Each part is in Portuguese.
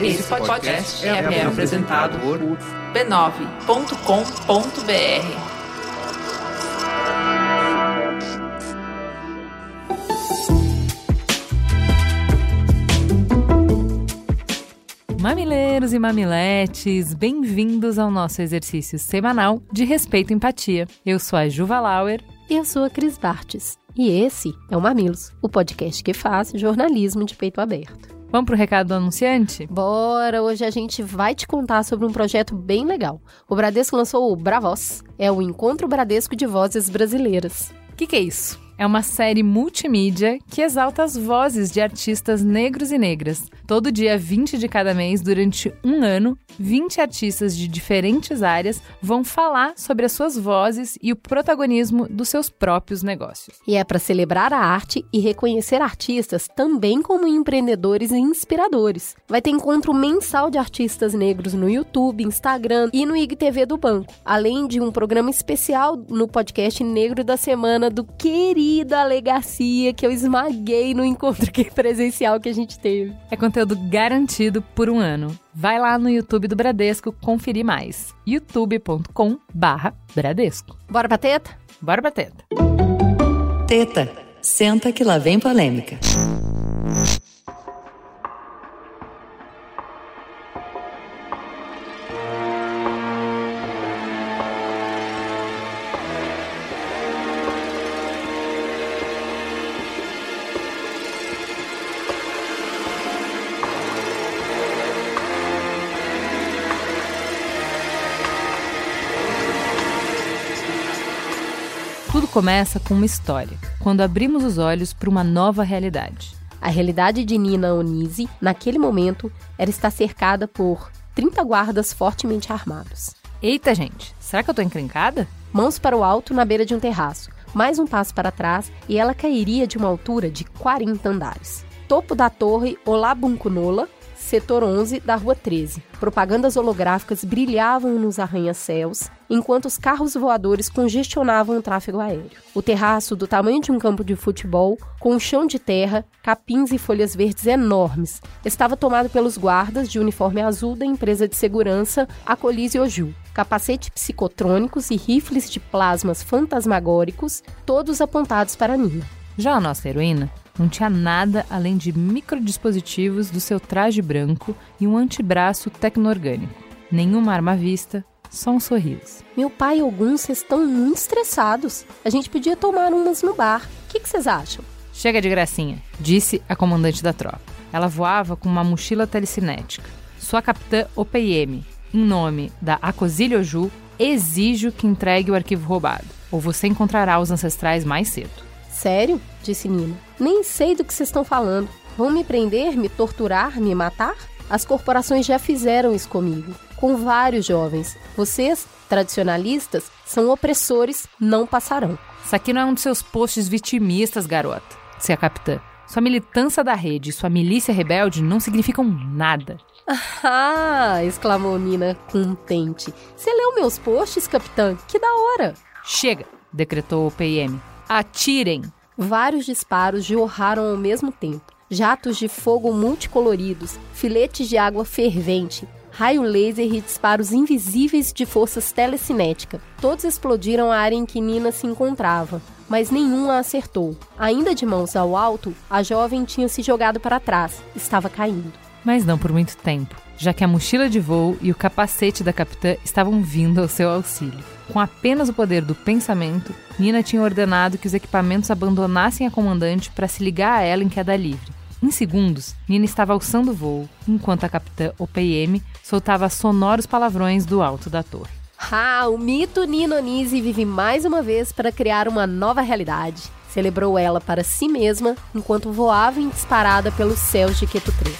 Esse podcast é, é apresentado por b9.com.br. Mamileiros e mamiletes, bem-vindos ao nosso exercício semanal de respeito e empatia. Eu sou a Juva Lauer. E eu sou a Cris Bartes. E esse é o Mamilos, o podcast que faz jornalismo de peito aberto. Vamos pro recado do anunciante? Bora! Hoje a gente vai te contar sobre um projeto bem legal. O Bradesco lançou o Bravos, é o Encontro Bradesco de Vozes Brasileiras. O que, que é isso? É uma série multimídia que exalta as vozes de artistas negros e negras. Todo dia 20 de cada mês, durante um ano, 20 artistas de diferentes áreas vão falar sobre as suas vozes e o protagonismo dos seus próprios negócios. E é para celebrar a arte e reconhecer artistas também como empreendedores e inspiradores. Vai ter encontro mensal de artistas negros no YouTube, Instagram e no IGTV do banco, além de um programa especial no podcast Negro da Semana do querido da Alegacia que eu esmaguei no encontro presencial que a gente teve. É conteúdo garantido por um ano. Vai lá no YouTube do Bradesco conferir mais. youtube.com barra Bradesco. Bora pra teta? Bora pra teta. Teta, senta que lá vem polêmica. Começa com uma história, quando abrimos os olhos para uma nova realidade. A realidade de Nina Onise, naquele momento, era estar cercada por 30 guardas fortemente armados. Eita, gente, será que eu tô encrencada? Mãos para o alto na beira de um terraço, mais um passo para trás e ela cairia de uma altura de 40 andares. Topo da torre Olabuncunola, setor 11 da Rua 13. Propagandas holográficas brilhavam nos arranha-céus, enquanto os carros voadores congestionavam o tráfego aéreo. O terraço, do tamanho de um campo de futebol, com um chão de terra, capins e folhas verdes enormes, estava tomado pelos guardas de uniforme azul da empresa de segurança Acolise Oju. Capacete psicotrônicos e rifles de plasmas fantasmagóricos, todos apontados para Nina. Já a nossa heroína não tinha nada além de microdispositivos do seu traje branco e um antebraço tecno-orgânico. Nenhuma arma à vista, só um sorriso. Meu pai e alguns estão muito estressados. A gente podia tomar umas no bar. O que vocês acham? Chega de gracinha, disse a comandante da tropa. Ela voava com uma mochila telecinética. Sua capitã OPM, em nome da Acosílio Oju, exijo que entregue o arquivo roubado, ou você encontrará os ancestrais mais cedo. Sério? disse Nina. Nem sei do que vocês estão falando. Vão me prender, me torturar, me matar? As corporações já fizeram isso comigo, com vários jovens. Vocês, tradicionalistas, são opressores, não passarão. Isso aqui não é um dos seus posts vitimistas, garota, disse a capitã. Sua militância da rede e sua milícia rebelde não significam nada. Ah! exclamou Nina contente. Você leu meus posts, capitã? Que da hora! Chega! decretou o PM. Atirem! Vários disparos jorraram ao mesmo tempo. Jatos de fogo multicoloridos, filetes de água fervente, raio laser e disparos invisíveis de forças telecinéticas. Todos explodiram a área em que Nina se encontrava, mas nenhum a acertou. Ainda de mãos ao alto, a jovem tinha se jogado para trás, estava caindo. Mas não por muito tempo, já que a mochila de voo e o capacete da capitã estavam vindo ao seu auxílio. Com apenas o poder do pensamento, Nina tinha ordenado que os equipamentos abandonassem a comandante para se ligar a ela em queda livre. Em segundos, Nina estava alçando o voo, enquanto a capitã OPM soltava sonoros palavrões do alto da torre. Ah, o mito Nina Onise vive mais uma vez para criar uma nova realidade. Celebrou ela para si mesma enquanto voava em disparada pelos céus de Keto 3.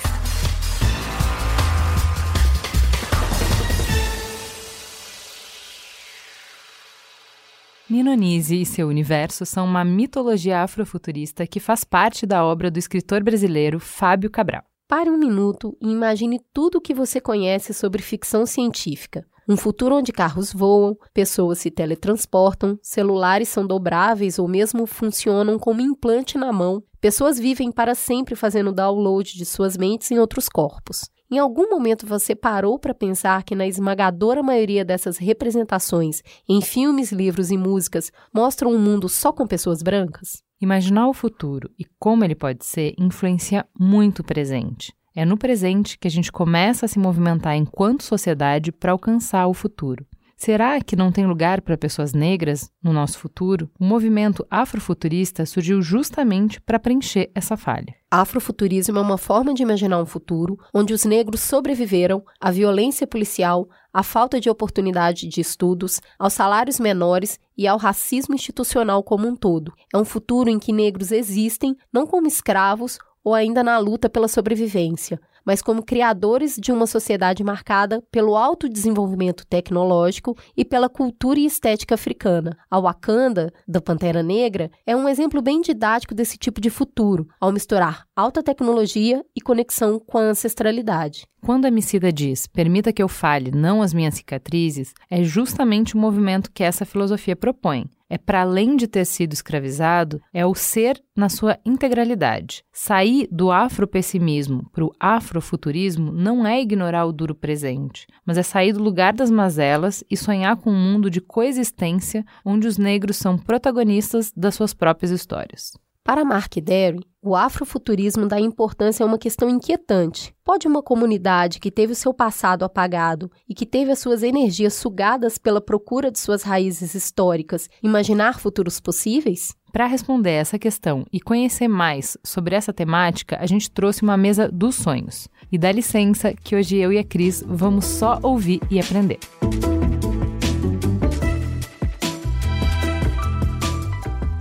Ninonise e seu universo são uma mitologia afrofuturista que faz parte da obra do escritor brasileiro Fábio Cabral. Pare um minuto e imagine tudo o que você conhece sobre ficção científica. Um futuro onde carros voam, pessoas se teletransportam, celulares são dobráveis ou mesmo funcionam como implante na mão, pessoas vivem para sempre fazendo download de suas mentes em outros corpos. Em algum momento você parou para pensar que na esmagadora maioria dessas representações, em filmes, livros e músicas, mostram um mundo só com pessoas brancas? Imaginar o futuro e como ele pode ser influencia muito o presente. É no presente que a gente começa a se movimentar enquanto sociedade para alcançar o futuro. Será que não tem lugar para pessoas negras no nosso futuro? O movimento afrofuturista surgiu justamente para preencher essa falha. Afrofuturismo é uma forma de imaginar um futuro onde os negros sobreviveram à violência policial, à falta de oportunidade de estudos, aos salários menores e ao racismo institucional como um todo. É um futuro em que negros existem não como escravos ou ainda na luta pela sobrevivência, mas como criadores de uma sociedade marcada pelo alto desenvolvimento tecnológico e pela cultura e estética africana. A Wakanda, da Pantera Negra, é um exemplo bem didático desse tipo de futuro, ao misturar alta tecnologia e conexão com a ancestralidade. Quando a Emicida diz, permita que eu fale, não as minhas cicatrizes, é justamente o movimento que essa filosofia propõe é para além de ter sido escravizado, é o ser na sua integralidade. Sair do afropessimismo para o afrofuturismo não é ignorar o duro presente, mas é sair do lugar das mazelas e sonhar com um mundo de coexistência onde os negros são protagonistas das suas próprias histórias. Para Mark Derry, o afrofuturismo dá importância a uma questão inquietante. Pode uma comunidade que teve o seu passado apagado e que teve as suas energias sugadas pela procura de suas raízes históricas imaginar futuros possíveis? Para responder essa questão e conhecer mais sobre essa temática, a gente trouxe uma mesa dos sonhos. E dá licença que hoje eu e a Cris vamos só ouvir e aprender.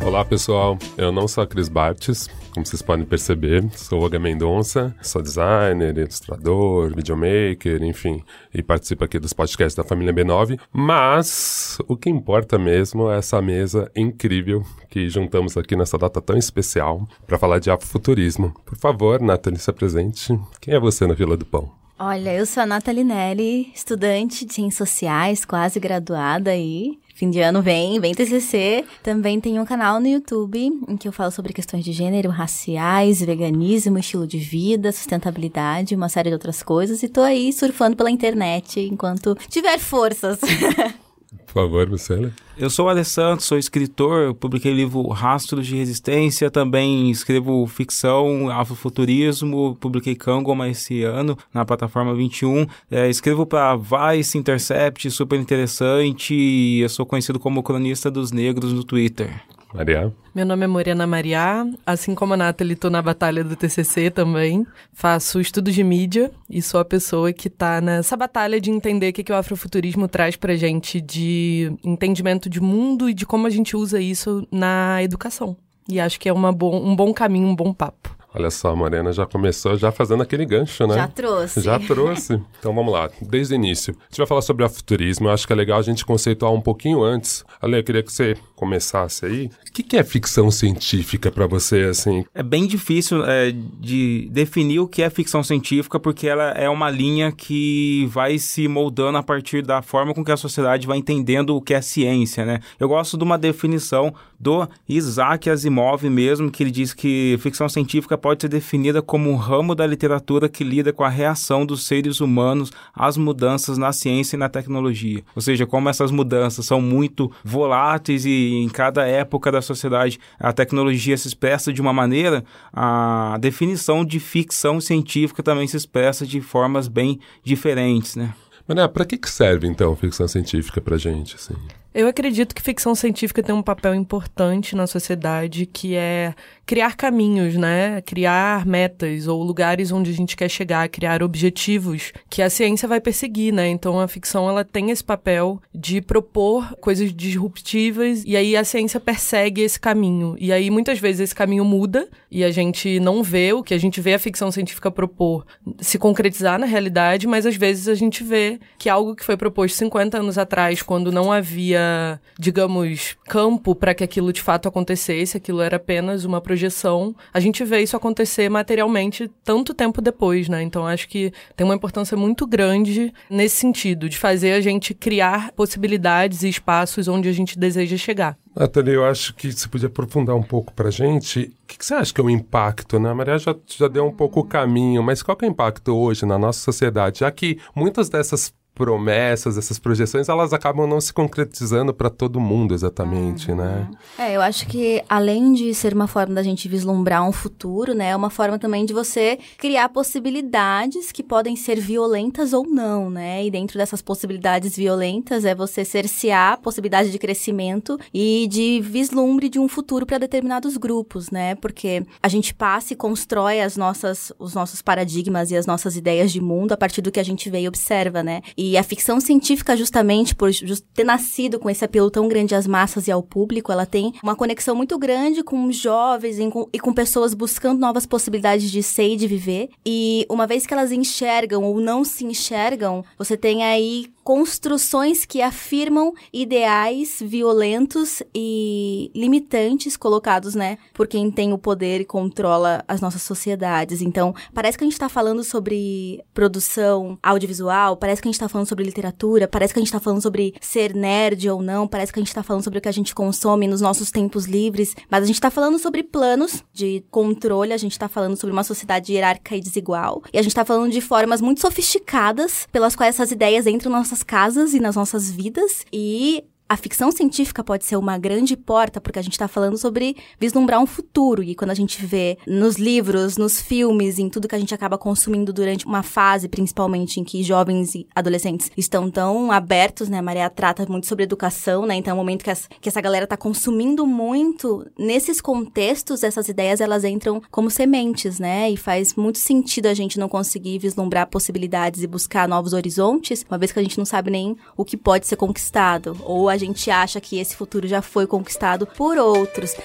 Olá pessoal, eu não sou a Cris Bartes, como vocês podem perceber, sou o Olga Mendonça, sou designer, ilustrador, videomaker, enfim, e participo aqui dos podcasts da família B9. Mas o que importa mesmo é essa mesa incrível que juntamos aqui nessa data tão especial para falar de afrofuturismo. Por favor, Nathalie, se apresente. Quem é você na Vila do Pão? Olha, eu sou a Nathalie Nelly, estudante de Ciências Sociais, quase graduada aí. Fim de ano vem, vem TCC. Também tem um canal no YouTube em que eu falo sobre questões de gênero, raciais, veganismo, estilo de vida, sustentabilidade, uma série de outras coisas. E tô aí surfando pela internet enquanto tiver forças. Por favor, Marcela. Eu sou o Alessandro, sou escritor, publiquei o livro Rastros de Resistência, também escrevo ficção, afrofuturismo, publiquei Kangoma esse ano na plataforma 21. É, escrevo para Vice, Intercept, super interessante, eu sou conhecido como cronista dos negros no Twitter. Maria. Meu nome é Morena Mariá, assim como a Nathalie, estou na batalha do TCC também. Faço estudos de mídia e sou a pessoa que está nessa batalha de entender o que, que o afrofuturismo traz para gente de entendimento de mundo e de como a gente usa isso na educação. E acho que é uma um bom caminho, um bom papo. Olha só, a Morena já começou já fazendo aquele gancho, né? Já trouxe. Já trouxe. Então vamos lá, desde o início. A gente vai falar sobre afuturismo, eu acho que é legal a gente conceituar um pouquinho antes. Ale, eu queria que você começasse aí. O que, que é ficção científica para você, assim? É bem difícil é, de definir o que é ficção científica, porque ela é uma linha que vai se moldando a partir da forma com que a sociedade vai entendendo o que é ciência, né? Eu gosto de uma definição do Isaac Asimov mesmo, que ele diz que ficção científica pode ser definida como um ramo da literatura que lida com a reação dos seres humanos às mudanças na ciência e na tecnologia. Ou seja, como essas mudanças são muito voláteis e em cada época da sociedade a tecnologia se expressa de uma maneira, a definição de ficção científica também se expressa de formas bem diferentes, né? Mas, né, para que, que serve, então, ficção científica pra gente, assim? Eu acredito que ficção científica tem um papel importante na sociedade, que é criar caminhos, né? Criar metas ou lugares onde a gente quer chegar, criar objetivos que a ciência vai perseguir, né? Então a ficção ela tem esse papel de propor coisas disruptivas e aí a ciência persegue esse caminho. E aí muitas vezes esse caminho muda e a gente não vê o que a gente vê a ficção científica propor se concretizar na realidade, mas às vezes a gente vê que algo que foi proposto 50 anos atrás, quando não havia, digamos, campo para que aquilo de fato acontecesse, aquilo era apenas uma projeção projeção, a gente vê isso acontecer materialmente tanto tempo depois, né? Então acho que tem uma importância muito grande nesse sentido, de fazer a gente criar possibilidades e espaços onde a gente deseja chegar. Nathalie, eu acho que você podia aprofundar um pouco pra gente. O que, você acha que é o impacto, né? A Maria já, já deu um pouco o caminho, mas qual é o impacto hoje na nossa sociedade? Já que muitas dessas promessas, essas projeções, elas acabam não se concretizando para todo mundo exatamente, né? É, eu acho que além de ser uma forma da gente vislumbrar um futuro, né, é uma forma também de você criar possibilidades que podem ser violentas ou não, né? E dentro dessas possibilidades violentas é você cercear a possibilidade de crescimento e de vislumbre de um futuro para determinados grupos, né? Porque a gente passa e constrói as nossas, os nossos paradigmas e as nossas ideias de mundo a partir do que a gente vê e observa, né? E a ficção científica, justamente por just ter nascido com esse apelo tão grande às massas e ao público, ela tem uma conexão muito grande com jovens e com, e com pessoas buscando novas possibilidades de ser e de viver. E uma vez que elas enxergam ou não se enxergam, você tem aí construções que afirmam ideais violentos e limitantes colocados, né, por quem tem o poder e controla as nossas sociedades. Então, parece que a gente está falando sobre produção audiovisual, parece que a gente está falando sobre literatura, parece que a gente está falando sobre ser nerd ou não, parece que a gente está falando sobre o que a gente consome nos nossos tempos livres, mas a gente está falando sobre planos de controle, a gente está falando sobre uma sociedade hierárquica e desigual, e a gente está falando de formas muito sofisticadas pelas quais essas ideias entram nas nossas casas e nas nossas vidas e a ficção científica pode ser uma grande porta, porque a gente está falando sobre vislumbrar um futuro. E quando a gente vê nos livros, nos filmes, em tudo que a gente acaba consumindo durante uma fase, principalmente em que jovens e adolescentes estão tão abertos, né? A Maria trata muito sobre educação, né? Então é um momento que, as, que essa galera está consumindo muito. Nesses contextos, essas ideias elas entram como sementes, né? E faz muito sentido a gente não conseguir vislumbrar possibilidades e buscar novos horizontes, uma vez que a gente não sabe nem o que pode ser conquistado. Ou a gente acha que esse futuro já foi conquistado por outros.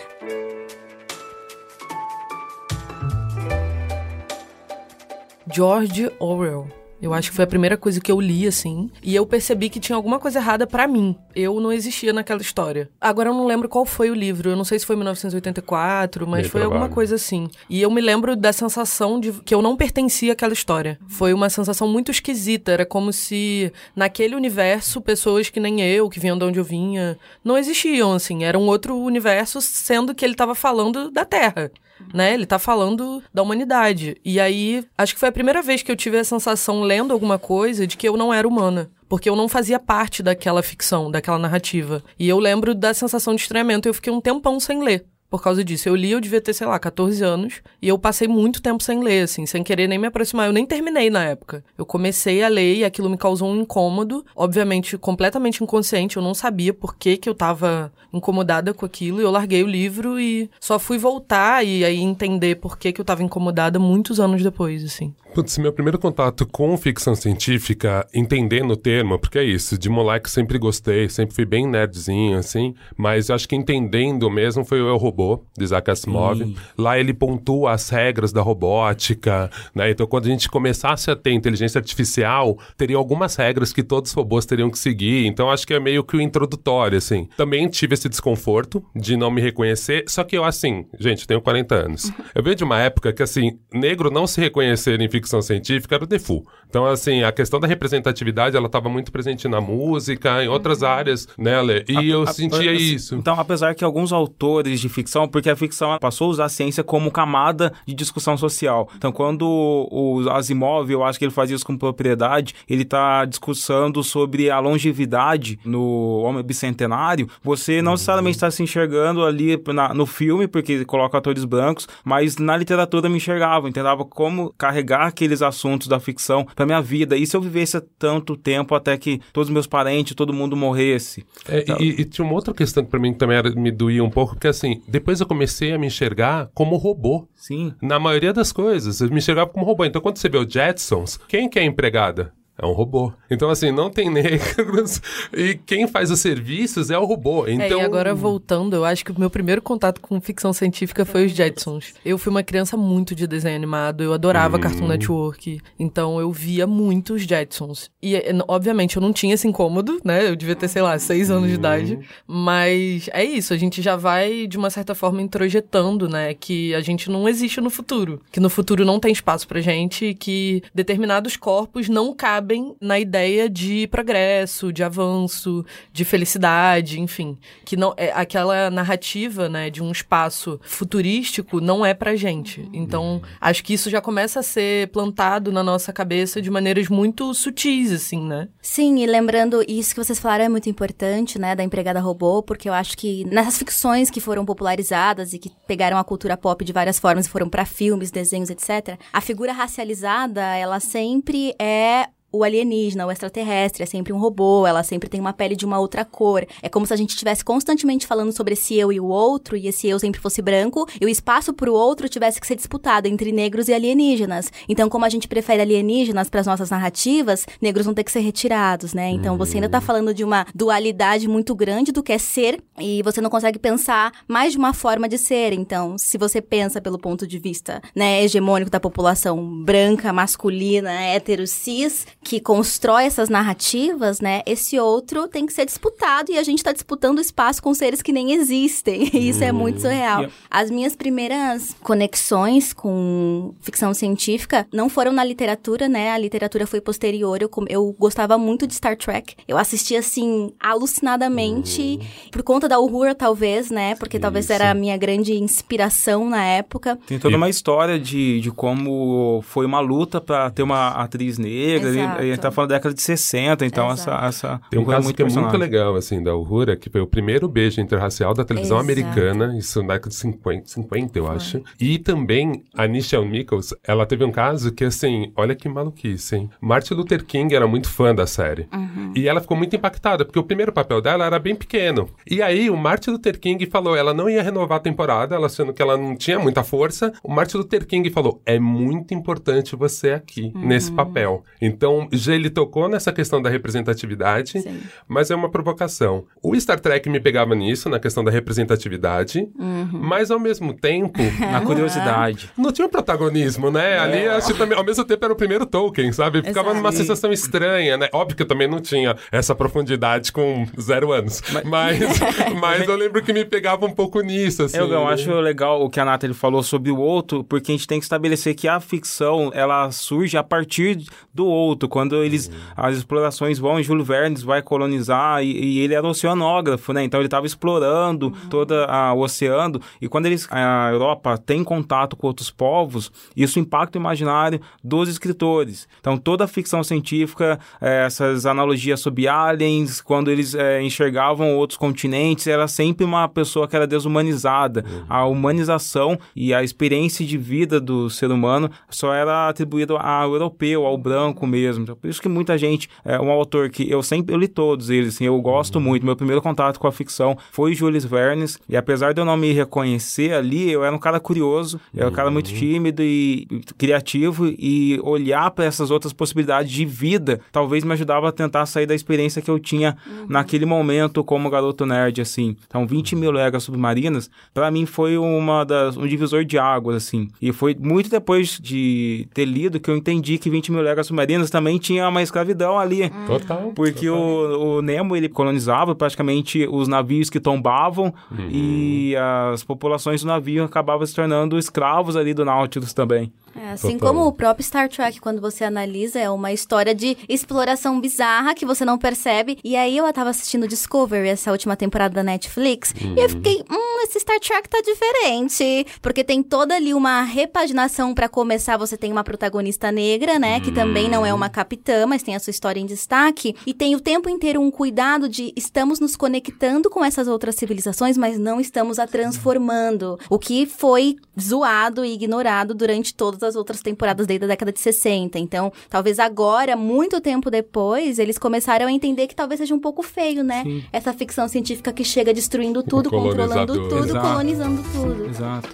George Orwell. Eu acho que foi a primeira coisa que eu li, assim. E eu percebi que tinha alguma coisa errada para mim. Eu não existia naquela história. Agora eu não lembro qual foi o livro. Eu não sei se foi 1984, mas foi alguma coisa assim. E eu me lembro da sensação de que eu não pertencia àquela história. Foi uma sensação muito esquisita. Era como se naquele universo, pessoas que nem eu, que vinham de onde eu vinha, não existiam, assim. Era um outro universo, sendo que ele estava falando da Terra né? Ele tá falando da humanidade. E aí, acho que foi a primeira vez que eu tive a sensação, lendo alguma coisa, de que eu não era humana. Porque eu não fazia parte daquela ficção, daquela narrativa. E eu lembro da sensação de estranhamento. Eu fiquei um tempão sem ler por causa disso. Eu li, eu devia ter, sei lá, 14 anos, e eu passei muito tempo sem ler, assim, sem querer nem me aproximar. Eu nem terminei na época. Eu comecei a ler e aquilo me causou um incômodo, obviamente completamente inconsciente, eu não sabia por que que eu tava incomodada com aquilo, e eu larguei o livro e só fui voltar e aí entender por que que eu tava incomodada muitos anos depois, assim. Putz, meu primeiro contato com ficção científica, entendendo o termo, porque é isso, de moleque sempre gostei, sempre fui bem nerdzinho, assim, mas eu acho que entendendo mesmo foi o Eu Robô, de Isaac Asimov. Sim. Lá ele pontua as regras da robótica, né? Então quando a gente começasse a ter inteligência artificial, teria algumas regras que todos os robôs teriam que seguir, então acho que é meio que o introdutório, assim. Também tive esse desconforto de não me reconhecer, só que eu, assim, gente, tenho 40 anos. Eu venho de uma época que, assim, negro não se reconhecer em ficção ficção científica era o Defoe. Então, assim, a questão da representatividade, ela estava muito presente na música, em outras uhum. áreas, né, Lê? E a, eu a, sentia a, isso. Então, apesar que alguns autores de ficção, porque a ficção passou a usar a ciência como camada de discussão social. Então, quando o Asimov, eu acho que ele fazia isso com propriedade, ele está discussando sobre a longevidade no Homem Bicentenário, você não uhum. necessariamente está se enxergando ali na, no filme, porque coloca atores brancos, mas na literatura me enxergava, entendava como carregar aqueles assuntos da ficção para minha vida. E se eu vivesse tanto tempo até que todos os meus parentes, todo mundo morresse? É, então... e, e, tinha uma outra questão que para mim também era, me doía um pouco, porque assim, depois eu comecei a me enxergar como robô. Sim. Na maioria das coisas, eu me enxergava como robô. Então quando você vê o Jetsons, quem que é a empregada? É um robô. Então, assim, não tem negros e quem faz os serviços é o robô. Então... É, e agora voltando, eu acho que o meu primeiro contato com ficção científica foi os Jetsons. Eu fui uma criança muito de desenho animado, eu adorava Hum. Cartoon Network, então eu via muito os Jetsons. E, eh, obviamente, eu não tinha esse incômodo, né? Eu devia ter, sei lá, seis anos de idade. Mas é isso, a gente já vai, de uma certa forma, introjetando, né? Que a gente não existe no futuro. Que no futuro não tem espaço pra gente e que determinados corpos não cabem na ideia de progresso, de avanço, de felicidade, enfim. Que não é aquela narrativa, né, de um espaço futurístico não é pra gente. Então, acho que isso já começa a ser plantado na nossa cabeça de maneiras muito sutis, assim, né? Sim, e lembrando, isso que vocês falaram é muito importante, né, da empregada robô, porque eu acho que nessas ficções que foram popularizadas e que pegaram a cultura pop de várias formas e foram pra filmes, desenhos, etc., a figura racializada, ela sempre é o alienígena, o extraterrestre, é sempre um robô, ela sempre tem uma pele de uma outra cor. É como se a gente estivesse constantemente falando sobre esse eu e o outro, e esse eu sempre fosse branco, e o espaço pro outro tivesse que ser disputado entre negros e alienígenas. Então, como a gente prefere alienígenas para as nossas narrativas, negros vão ter que ser retirados, né? Então, você ainda tá falando de uma dualidade muito grande do que é ser, e você não consegue pensar mais de uma forma de ser. Então, se você pensa pelo ponto de vista, né, hegemônico da população branca, masculina, hétero, cis, que constrói essas narrativas, né? Esse outro tem que ser disputado e a gente tá disputando espaço com seres que nem existem. E isso é muito surreal. Yeah. As minhas primeiras conexões com ficção científica não foram na literatura, né? A literatura foi posterior. Eu, eu gostava muito de Star Trek. Eu assistia, assim, alucinadamente, por conta da Uhura, talvez, né? Porque talvez era a minha grande inspiração na época. Tem toda uma história de, de como foi uma luta pra ter uma atriz negra. Exato. A gente tá falando da década de 60, então essa, Exato. essa Tem um Uhura caso que é muito legal, assim, da Uhura, que foi o primeiro beijo interracial da televisão Exato. americana, isso na década de 50, 50 eu acho. E também a Nichelle Nichols, ela teve um caso que, assim, olha que maluquice, hein? Martin Luther King era muito fã da série. E ela ficou muito impactada, porque o primeiro papel dela era bem pequeno. E aí o Martin Luther King falou, ela não ia renovar a temporada, ela sendo que ela não tinha muita força. O Martin Luther King falou, é muito importante você aqui, nesse papel. Então, já ele tocou nessa questão da representatividade, Sim. mas é uma provocação. O Star Trek me pegava nisso, na questão da representatividade, mas ao mesmo tempo. Na curiosidade. Não tinha um protagonismo, né? Ali, acho que também, ao mesmo tempo, era o primeiro Tolkien, sabe? Ficava Exato. numa sensação estranha, né? Óbvio que eu também não tinha essa profundidade com zero anos. Mas, mas, eu lembro que me pegava um pouco nisso, assim. Eu, eu acho legal o que a Nathalie falou sobre o outro, porque a gente tem que estabelecer que a ficção, ela surge a partir do outro, quando eles, as explorações vão, Júlio Verne vai colonizar, e, e ele era oceanógrafo, né, então ele estava explorando toda a, o oceano, e quando eles, a Europa tem contato com outros povos, isso impacta o imaginário dos escritores. Então toda a ficção científica, eh, essas analogias sobre aliens, quando eles eh, enxergavam outros continentes, era sempre uma pessoa que era desumanizada. A humanização e a experiência de vida do ser humano só era atribuída ao europeu, ao branco mesmo. Então, por isso que muita gente, é um autor que eu sempre eu li todos eles, assim, eu gosto muito. Meu primeiro contato com a ficção foi Jules Verne, e apesar de eu não me reconhecer ali, eu era um cara curioso, eu era um cara muito tímido e criativo e olhar para essas outras possibilidades de vida talvez me ajudava a tentar sair da experiência que eu tinha naquele momento como garoto nerd, assim. Então, 20 mil léguas submarinas, para mim foi uma das, um divisor de águas, assim. E foi muito depois de ter lido que eu entendi que 20 mil léguas submarinas também tinha uma escravidão ali. Total. Porque total. o, o Nemo ele colonizava praticamente os navios que tombavam e as populações do navio acabavam se tornando escravos ali do Nautilus também. É, assim Total. como o próprio Star Trek, quando você analisa, é uma história de exploração bizarra que você não percebe. E aí eu tava assistindo Discovery, essa última temporada da Netflix, e eu fiquei, hum, esse Star Trek tá diferente. Porque tem toda ali uma repaginação pra começar. Você tem uma protagonista negra, né? Que também não é uma capitã, mas tem a sua história em destaque. E tem o tempo inteiro um cuidado de estamos nos conectando com essas outras civilizações, mas não estamos a transformando. O que foi zoado e ignorado durante todas as outras temporadas desde a década de 60. Então, talvez agora, muito tempo depois, eles começaram a entender que talvez seja um pouco feio, né? Sim. Essa ficção científica que chega destruindo tudo, controlando tudo, Exato. colonizando tudo. Exato.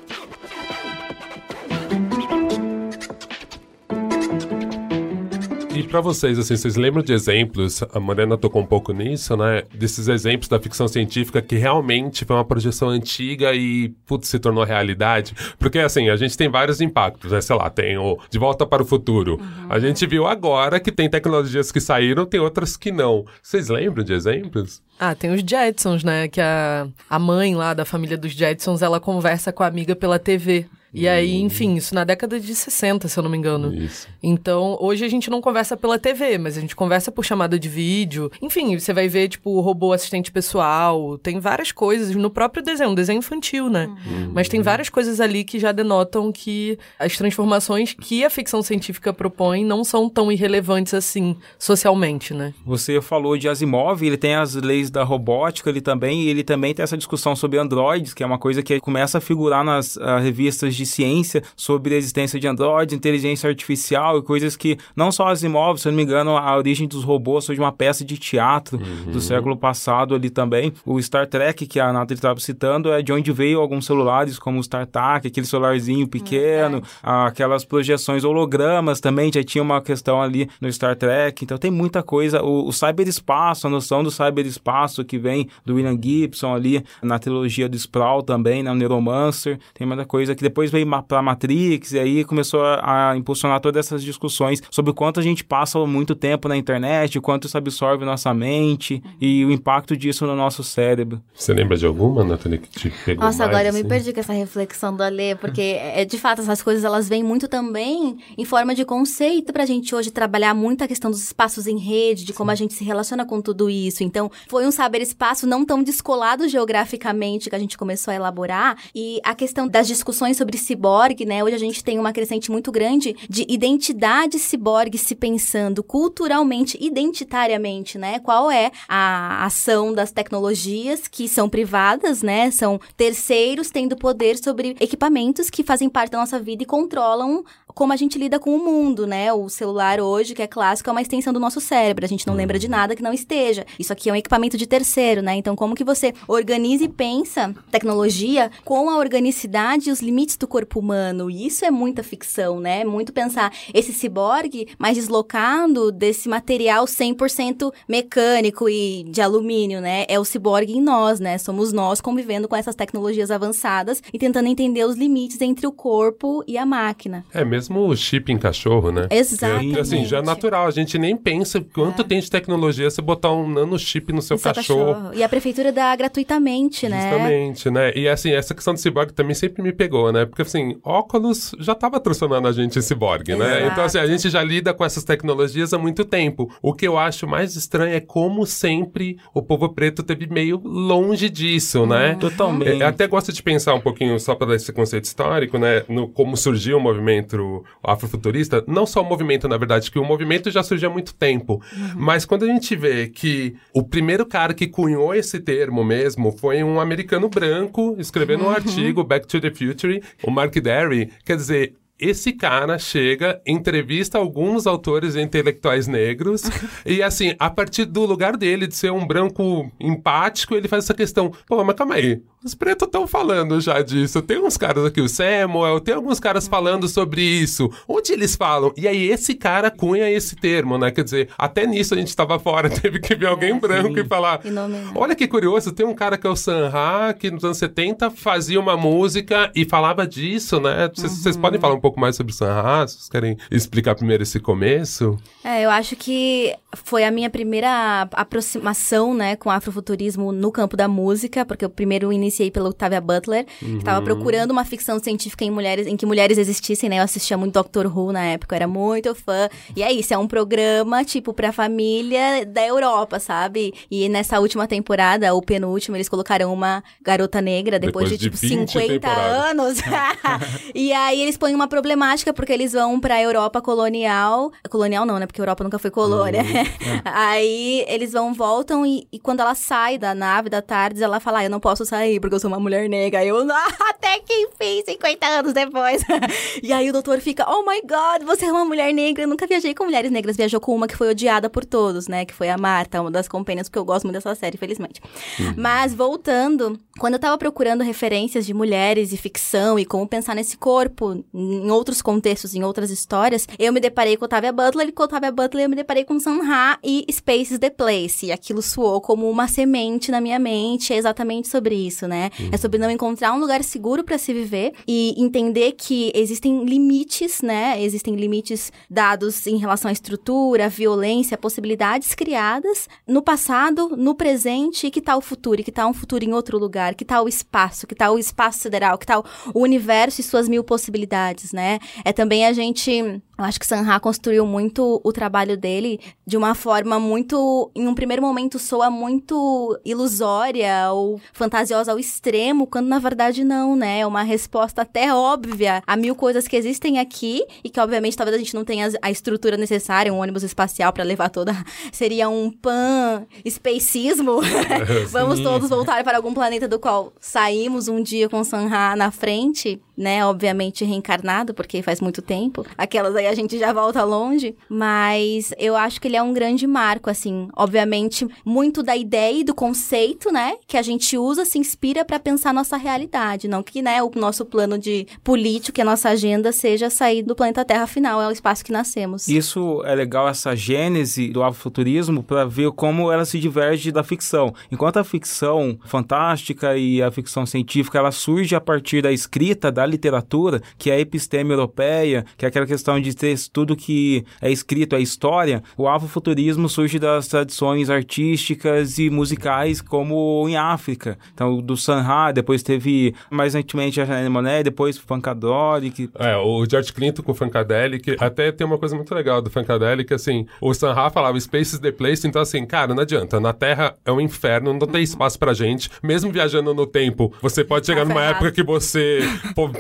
E pra vocês, assim, vocês lembram de exemplos? A Morena tocou um pouco nisso, né? Desses exemplos da ficção científica que realmente foi uma projeção antiga e, putz, se tornou realidade. Porque, assim, a gente tem vários impactos, né? Sei lá, tem o De Volta para o Futuro. A gente viu agora que tem tecnologias que saíram, tem outras que não. Vocês lembram de exemplos? Ah, tem os Jetsons, né? Que a, a mãe lá da família dos Jetsons, ela conversa com a amiga pela TV. E aí, enfim, isso na década de 60, se eu não me engano. Isso. Então, hoje a gente não conversa pela TV, mas a gente conversa por chamada de vídeo. Enfim, você vai ver, tipo, o robô assistente pessoal. Tem várias coisas no próprio desenho, um desenho infantil, né? Mas tem várias coisas ali que já denotam que as transformações que a ficção científica propõe não são tão irrelevantes assim, socialmente, né? Você falou de Asimov, ele tem as leis da robótica, ele também, e ele também tem essa discussão sobre androides, que é uma coisa que começa a figurar nas ah, revistas de ciência sobre a existência de androides, inteligência artificial e coisas que não só Asimov, se eu não me engano, a origem dos robôs foi de uma peça de teatro do século passado ali também. O Star Trek, que a Nathalie estava citando, é de onde veio alguns celulares, como o StarTAC, aquele celularzinho pequeno, aquelas projeções hologramas também, já tinha uma questão ali no Star Trek. Então tem muita coisa. O, o cyberespaço, a noção do cyberespaço que vem do William Gibson ali na trilogia do Sproul também, né, o Neuromancer. Tem muita coisa que depois veio pra Matrix e aí começou a, a impulsionar todas essas discussões sobre o quanto a gente passa muito tempo na internet, o quanto isso absorve nossa mente e o impacto disso no nosso cérebro. Você lembra de alguma, Nathalie, que te pegou Nossa, mais, agora eu me assim? perdi com essa reflexão do Alê, porque é, de fato essas coisas elas vêm muito também em forma de conceito pra gente hoje trabalhar muito a questão dos espaços em rede, de como a gente se relaciona com tudo isso. Então, foi um saber espaço não tão descolado geograficamente que a gente começou a elaborar e a questão das discussões sobre ciborgue, né? Hoje a gente tem uma crescente muito grande de identidade ciborgue se pensando culturalmente, identitariamente, né? Qual é a ação das tecnologias que são privadas, né? São terceiros tendo poder sobre equipamentos que fazem parte da nossa vida e controlam como a gente lida com o mundo, né? O celular hoje, que é clássico, é uma extensão do nosso cérebro. A gente não lembra de nada que não esteja. Isso aqui é um equipamento de terceiro, né? Então, como que você organiza e pensa tecnologia com a organicidade e os limites do corpo humano? E isso é muita ficção, né? Muito pensar esse ciborgue mais deslocado desse material 100% mecânico e de alumínio, né? É o ciborgue em nós, né? Somos nós convivendo com essas tecnologias avançadas e tentando entender os limites entre o corpo e a máquina. É, mesmo o chip em cachorro, né? Exatamente. Assim, já é natural. A gente nem pensa quanto tem de tecnologia você botar um nanochip no seu, O seu cachorro. E a prefeitura dá gratuitamente, né? Justamente, né? E assim, essa questão do ciborgue também sempre me pegou, né? Porque assim, óculos já tava transformando a gente em ciborgue, né? Exato. Então assim, a gente já lida com essas tecnologias há muito tempo. O que eu acho mais estranho é como sempre o povo preto teve meio longe disso, né? Totalmente. Eu até gosto de pensar um pouquinho, só para dar esse conceito histórico, né? No como surgiu o movimento afrofuturista. Não só o movimento, na verdade, que o movimento já surgiu há muito tempo. Mas quando a gente vê que o primeiro cara que cunhou esse termo mesmo foi um americano branco, escrevendo um artigo, Back to the Future, o Mark Derry. Quer dizer, esse cara chega, entrevista alguns autores e intelectuais negros, e assim, a partir do lugar dele, de ser um branco empático, ele faz essa questão. Pô, mas calma aí. Os pretos estão falando já disso. Tem uns caras aqui, o Samuel, tem alguns caras falando sobre isso. Onde eles falam? E aí esse cara cunha esse termo, né? Quer dizer, até nisso a gente tava fora, teve que ver alguém branco e falar. Nome- Olha que curioso, tem um cara que é o San Ra, que nos anos 70 fazia uma música e falava disso, né? Vocês, vocês podem falar um pouco mais sobre o San Ra? Vocês querem explicar primeiro esse começo? É, eu acho que foi a minha primeira aproximação, né, com o afrofuturismo no campo da música, porque eu primeiro iniciei pela Octavia Butler, que tava procurando uma ficção científica em mulheres, em que mulheres existissem, né? Eu assistia muito Doctor Who na época, eu era muito fã. E é isso, é um programa, tipo, pra família da Europa, sabe? E nessa última temporada, o penúltimo, eles colocaram uma garota negra depois, Depois de, de tipo, 20 50 temporadas. anos. e aí eles põem uma problemática porque eles vão pra Europa colonial. Colonial não, né? Porque a Europa nunca foi colônia. aí eles vão, voltam e, e quando ela sai da nave da tarde, ela fala: ah, eu não posso sair porque eu sou uma mulher negra. Eu, até que enfim, 50 anos depois. e aí o doutor fica, oh my god, você é uma mulher negra. Eu nunca viajei com mulheres negras, viajou com uma que foi odiada por todos, né? Que foi a Marta, uma das companhias, porque eu gosto muito dessa série, felizmente. Uhum. Mas voltando, quando eu tava procurando referências de mulheres e ficção e como pensar nesse corpo em outros contextos, em outras histórias, eu me deparei com Otávia Butler e com Otávia Butler eu me deparei com Sanha e Spaces the Place. E aquilo soou como uma semente na minha mente. É exatamente sobre isso, né? Uhum. É sobre não encontrar um lugar seguro para se viver e entender que existem limites, né? Existem limites dados em relação à estrutura, à violência, possibilidades criadas no passado, no presente e que tal o futuro, e que tal um futuro em outro lugar, que tal o espaço, que tal o espaço sideral, que tal o universo e suas mil possibilidades, né? É também a gente eu acho que Sanha construiu muito o trabalho dele de uma forma muito, em um primeiro momento, soa muito ilusória ou fantasiosa ao extremo, quando na verdade não, né? É uma resposta até óbvia a mil coisas que existem aqui e que, obviamente, talvez a gente não tenha a estrutura necessária, um ônibus espacial para levar toda. Seria um pan-spacismo. Vamos todos voltar para algum planeta do qual saímos um dia com Sanha na frente né? Obviamente reencarnado, porque faz muito tempo. Aquelas a gente já volta longe. Mas eu acho que ele é um grande marco, assim. Obviamente, muito da ideia e do conceito, né? Que a gente usa, se inspira para pensar nossa realidade. Não que, né, o nosso plano de político, que a nossa agenda seja sair do planeta Terra final, é o espaço que nascemos. Isso é legal, essa gênese do afrofuturismo, para ver como ela se diverge da ficção. Enquanto a ficção fantástica e a ficção científica, ela surge a partir da escrita, da literatura, que é a episteme europeia, que é aquela questão de ter tudo que é escrito, é história, o afrofuturismo surge das tradições artísticas e musicais, como em África. Então, do Sanha, depois teve mais recentemente a Janelle Monet, depois Funkadelic. É, o George Clinton com o Funkadelic. Até tem uma coisa muito legal do Funkadelic, assim, o Sanha falava Space is the place, então assim, cara, não adianta, na Terra é um inferno, não tem espaço pra gente, mesmo viajando no tempo, você pode chegar numa época que você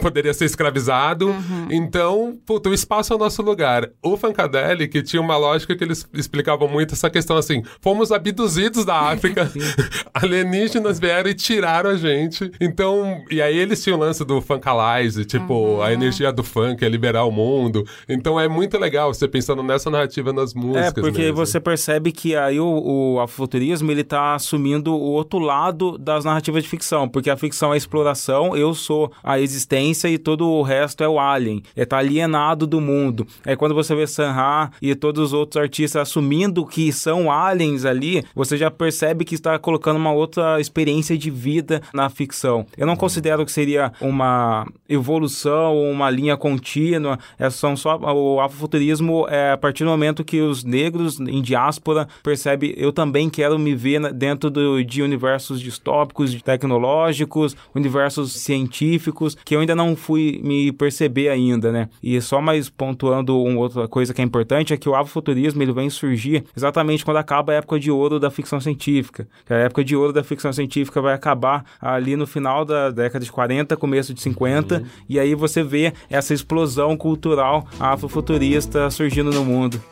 poderia ser escravizado. Uhum. Então, puta, o espaço é o nosso lugar. O Funkadelic tinha uma lógica que eles explicavam muito essa questão assim: fomos abduzidos da África, alienígenas vieram e tiraram a gente. Então, e aí eles tinham o lance do Funkalize, tipo, uhum. a energia do funk é liberar o mundo. Então é muito legal você pensando nessa narrativa nas músicas. É, porque mesmo. você percebe que aí o, o afrofuturismo ele tá assumindo o outro lado das narrativas de ficção, porque a ficção é a exploração, eu sou a existência e todo o resto é o alien. É tá alienado do mundo. É quando você vê Sanha e todos os outros artistas assumindo que são aliens ali, você já percebe que está colocando uma outra experiência de vida na ficção. Eu não considero que seria uma evolução ou uma linha contínua. É, são só o afrofuturismo é a partir do momento que os negros em diáspora percebem eu também quero me ver dentro do, de universos distópicos, tecnológicos, universos científicos, que eu ainda não fui me perceber ainda, né? E só mais pontuando uma outra coisa que é importante é que o afrofuturismo ele vem surgir exatamente quando acaba a época de ouro da ficção científica. A época de ouro da ficção científica vai acabar ali no final da década de 40, começo de 50, uhum. e aí você vê essa explosão cultural afrofuturista surgindo no mundo.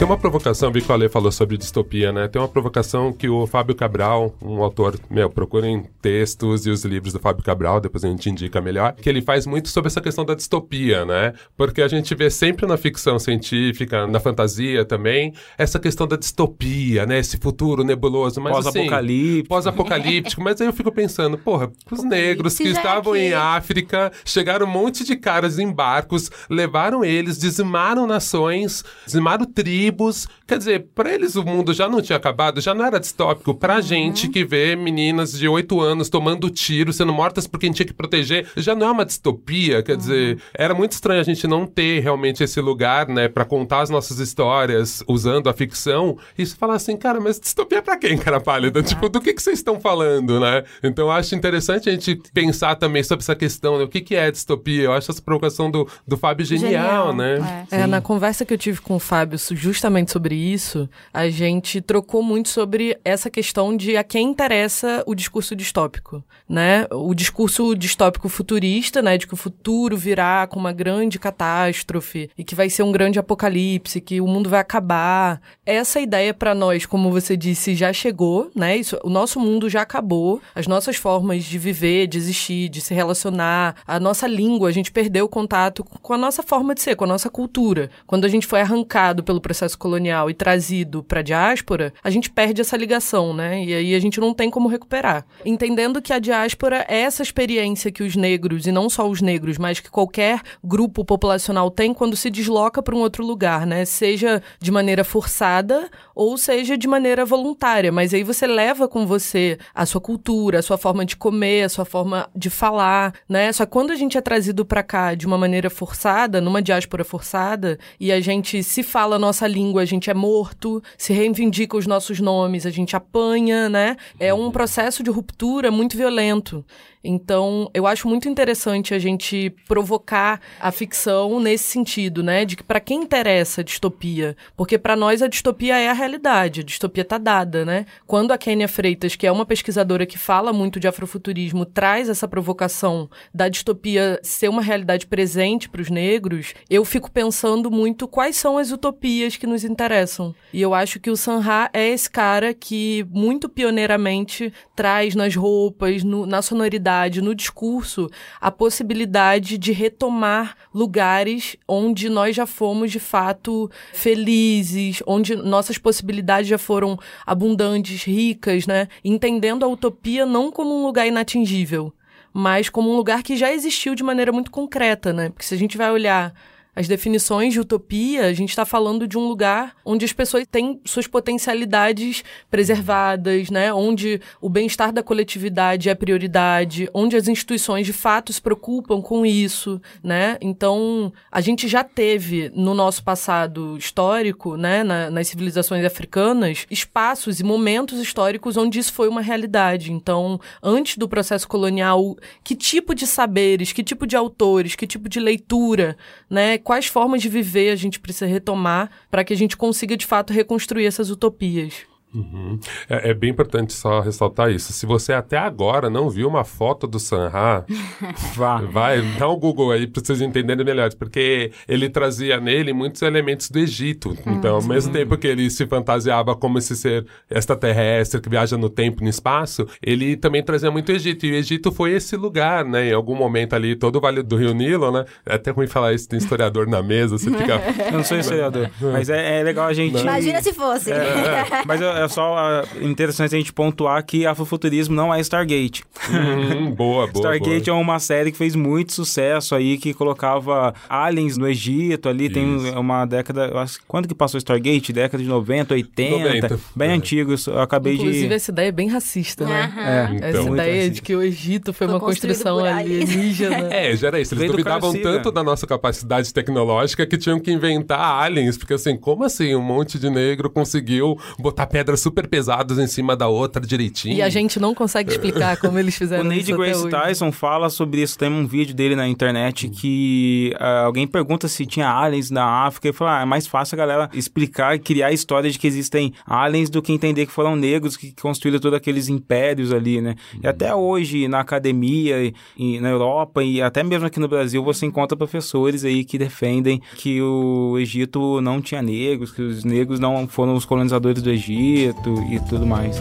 Tem uma provocação, vi que o Ale falou sobre distopia, né? Tem uma provocação que o Fábio Cabral, um autor, meu, procurem textos e os livros do Fábio Cabral, depois a gente indica melhor, que ele faz muito sobre essa questão da distopia, né? Porque a gente vê sempre na ficção científica, na fantasia também, essa questão da distopia, né? Esse futuro nebuloso, mas pós-apocalíptico. Assim, pós-apocalíptico, mas aí eu fico pensando, porra, os negros que estavam em África, chegaram um monte de caras em barcos, levaram eles, dizimaram nações, dizimaram tribos, tribos. Quer dizer, para eles o mundo já não tinha acabado, já não era distópico. Pra uhum. gente que vê meninas de 8 anos tomando tiro, sendo mortas porque a gente tinha que proteger, já não é uma distopia. Quer uhum. dizer, era muito estranho a gente não ter realmente esse lugar, né, para contar as nossas histórias usando a ficção. E falar assim, cara, mas distopia pra quem, cara pálida? Tipo, do que, que vocês estão falando, né? Então eu acho interessante a gente pensar também sobre essa questão, né? O que, que é distopia? Eu acho essa provocação do, do Fábio genial, genial. né? É. é, na conversa que eu tive com o Fábio, justamente exatamente sobre isso, a gente trocou muito sobre essa questão de a quem interessa o discurso distópico, né? O discurso distópico futurista, né, de que o futuro virá com uma grande catástrofe e que vai ser um grande apocalipse, que o mundo vai acabar. Essa ideia para nós, como você disse, já chegou, né? Isso, o nosso mundo já acabou, as nossas formas de viver, de existir, de se relacionar, a nossa língua, a gente perdeu o contato com a nossa forma de ser, com a nossa cultura. Quando a gente foi arrancado pelo processo colonial e trazido para a diáspora, a gente perde essa ligação, né? E aí a gente não tem como recuperar. Entendendo que a diáspora é essa experiência que os negros, e não só os negros, mas que qualquer grupo populacional tem quando se desloca para um outro lugar, né? Seja de maneira forçada ou seja de maneira voluntária, mas aí você leva com você a sua cultura, a sua forma de comer, a sua forma de falar, né? Só que quando a gente é trazido para cá de uma maneira forçada, numa diáspora forçada, e a gente se fala a nossa língua, a gente é morto, se reivindica os nossos nomes, a gente apanha, né? É um processo de ruptura muito violento. Então, eu acho muito interessante a gente provocar a ficção nesse sentido, né? De que para quem interessa a distopia, porque para nós a distopia é a realidade, a distopia tá dada, né? Quando a Kênia Freitas, que é uma pesquisadora que fala muito de afrofuturismo, traz essa provocação da distopia ser uma realidade presente para os negros, eu fico pensando muito quais são as utopias que nos interessam. E eu acho que o Sanha é esse cara que muito pioneiramente traz nas roupas, no, na sonoridade no discurso, a possibilidade de retomar lugares onde nós já fomos de fato felizes, onde nossas possibilidades já foram abundantes, ricas, né? Entendendo a utopia não como um lugar inatingível, mas como um lugar que já existiu de maneira muito concreta, né? Porque se a gente vai olhar as definições de utopia, a gente está falando de um lugar onde as pessoas têm suas potencialidades preservadas, né? Onde o bem-estar da coletividade é prioridade, onde as instituições de fato se preocupam com isso, né? Então, a gente já teve no nosso passado histórico, né, na, nas civilizações africanas, espaços e momentos históricos onde isso foi uma realidade. Então, antes do processo colonial, que tipo de saberes, que tipo de autores, que tipo de leitura, né? Quais formas de viver a gente precisa retomar para que a gente consiga de fato reconstruir essas utopias. Uhum. É, é, bem importante só ressaltar isso. Se você até agora não viu uma foto do Sanha, vá. vai, dá um Google aí para vocês entenderem melhor, porque ele trazia nele muitos elementos do Egito. Hum, então, ao mesmo tempo que ele se fantasiava como esse ser extraterrestre que viaja no tempo e no espaço, ele também trazia muito Egito. E o Egito foi esse lugar, né? Em algum momento ali, todo o Vale do Rio Nilo, né? É até ruim falar isso, tem historiador na mesa, você fica. Eu não sou historiador, mas é, é legal a gente. Imagina se fosse. É, é, mas eu, é só uh, interessante a gente pontuar que Afrofuturismo não é Stargate. Hum, boa, boa. Stargate boa. é uma série que fez muito sucesso aí, que colocava aliens no Egito ali, Isso. tem uma década. Quando que passou Stargate? Década de 90, 80. 90. Bem é. antigo, eu acabei Inclusive, de. Inclusive, essa ideia é bem racista, né? É, então. Essa ideia de que o Egito foi, foi uma construção alienígena. É, já era isso. Eles duvidavam tanto da nossa capacidade tecnológica que tinham que inventar aliens, porque assim, como assim um monte de negro conseguiu botar pedra super pesadas em cima da outra direitinho. E a gente não consegue explicar como eles fizeram o Neil Grace Tyson fala sobre isso. Tem um vídeo dele na internet que uh, alguém pergunta se tinha aliens na África e fala: ah, é mais fácil a galera explicar e criar a história de que existem aliens do que entender que foram negros que construíram todos aqueles impérios ali, né? E até hoje, na academia, e, e na Europa e até mesmo aqui no Brasil, você encontra professores aí que defendem que o Egito não tinha negros, que os negros não foram os colonizadores do Egito e tudo mais.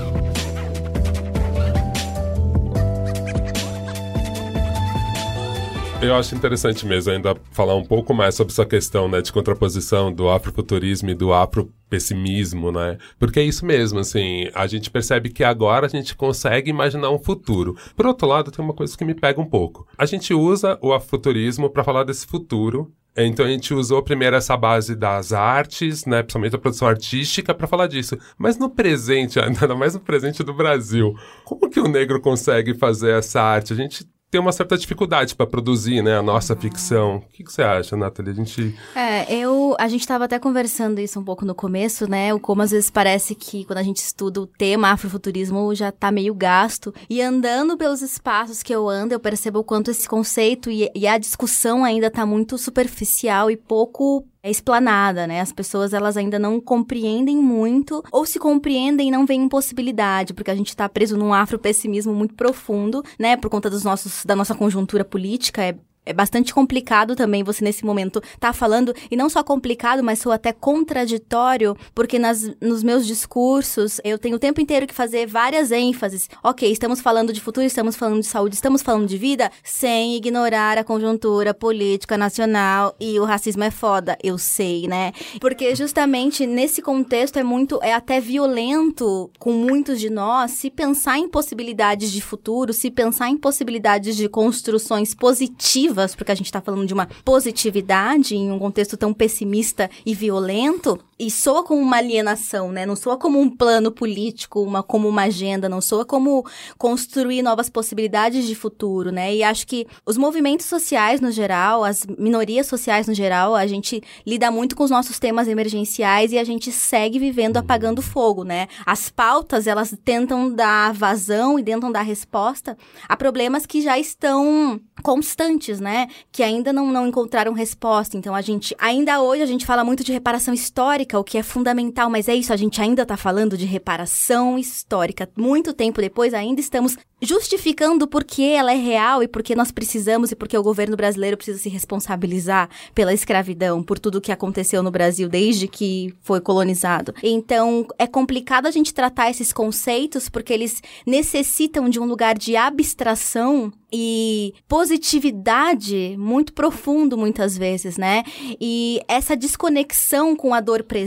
Eu acho interessante mesmo ainda falar um pouco mais sobre essa questão né, de contraposição do afrofuturismo e do afropessimismo, né? Porque é isso mesmo, assim, a gente percebe que agora a gente consegue imaginar um futuro. Por outro lado, tem uma coisa que me pega um pouco. A gente usa o afrofuturismo para falar desse futuro então a gente usou primeiro essa base das artes, né, principalmente a produção artística, para falar disso. Mas no presente, ainda mais no presente do Brasil, como que o negro consegue fazer essa arte? A gente tem uma certa dificuldade para produzir, né, a nossa ficção. O que, que, você acha, Nathalie? A gente... É, eu... A gente estava até conversando isso um pouco no começo, né, o como às vezes parece que quando a gente estuda o tema afrofuturismo já tá meio gasto. E andando pelos espaços que eu ando, eu percebo o quanto esse conceito e, e a discussão ainda tá muito superficial e pouco é explanada, né? As pessoas elas ainda não compreendem muito ou se compreendem e não veem possibilidade, porque a gente está preso num afropessimismo muito profundo, né? Por conta dos nossos da nossa conjuntura política, é é bastante complicado também você nesse momento tá falando, e não só complicado, mas sou até contraditório, porque nas, nos meus discursos eu tenho o tempo inteiro que fazer várias ênfases. Ok, estamos falando de futuro, estamos falando de saúde, estamos falando de vida, sem ignorar a conjuntura política nacional e o racismo é foda, eu sei, né? Porque justamente nesse contexto é muito, é até violento com muitos de nós se pensar em possibilidades de futuro, se pensar em possibilidades de construções positivas porque a gente está falando de uma positividade em um contexto tão pessimista e violento, e soa como uma alienação, né? Não soa como um plano político, uma, como uma agenda, não soa como construir novas possibilidades de futuro, né? E acho que os movimentos sociais no geral, as minorias sociais no geral, a gente lida muito com os nossos temas emergenciais e a gente segue vivendo apagando fogo, né? As pautas, elas tentam dar vazão e tentam dar resposta a problemas que já estão constantes, né? Que ainda não, não encontraram resposta. Então a gente, ainda hoje a gente fala muito de reparação histórica, o que é fundamental, mas é isso, a gente ainda tá falando de reparação histórica. Muito tempo depois ainda estamos justificando por que ela é real e por que nós precisamos e por que o governo brasileiro precisa se responsabilizar pela escravidão, por tudo que aconteceu no Brasil desde que foi colonizado. Então, é complicado a gente tratar esses conceitos porque eles necessitam de um lugar de abstração e positividade muito profundo muitas vezes, né? E essa desconexão com a dor presente,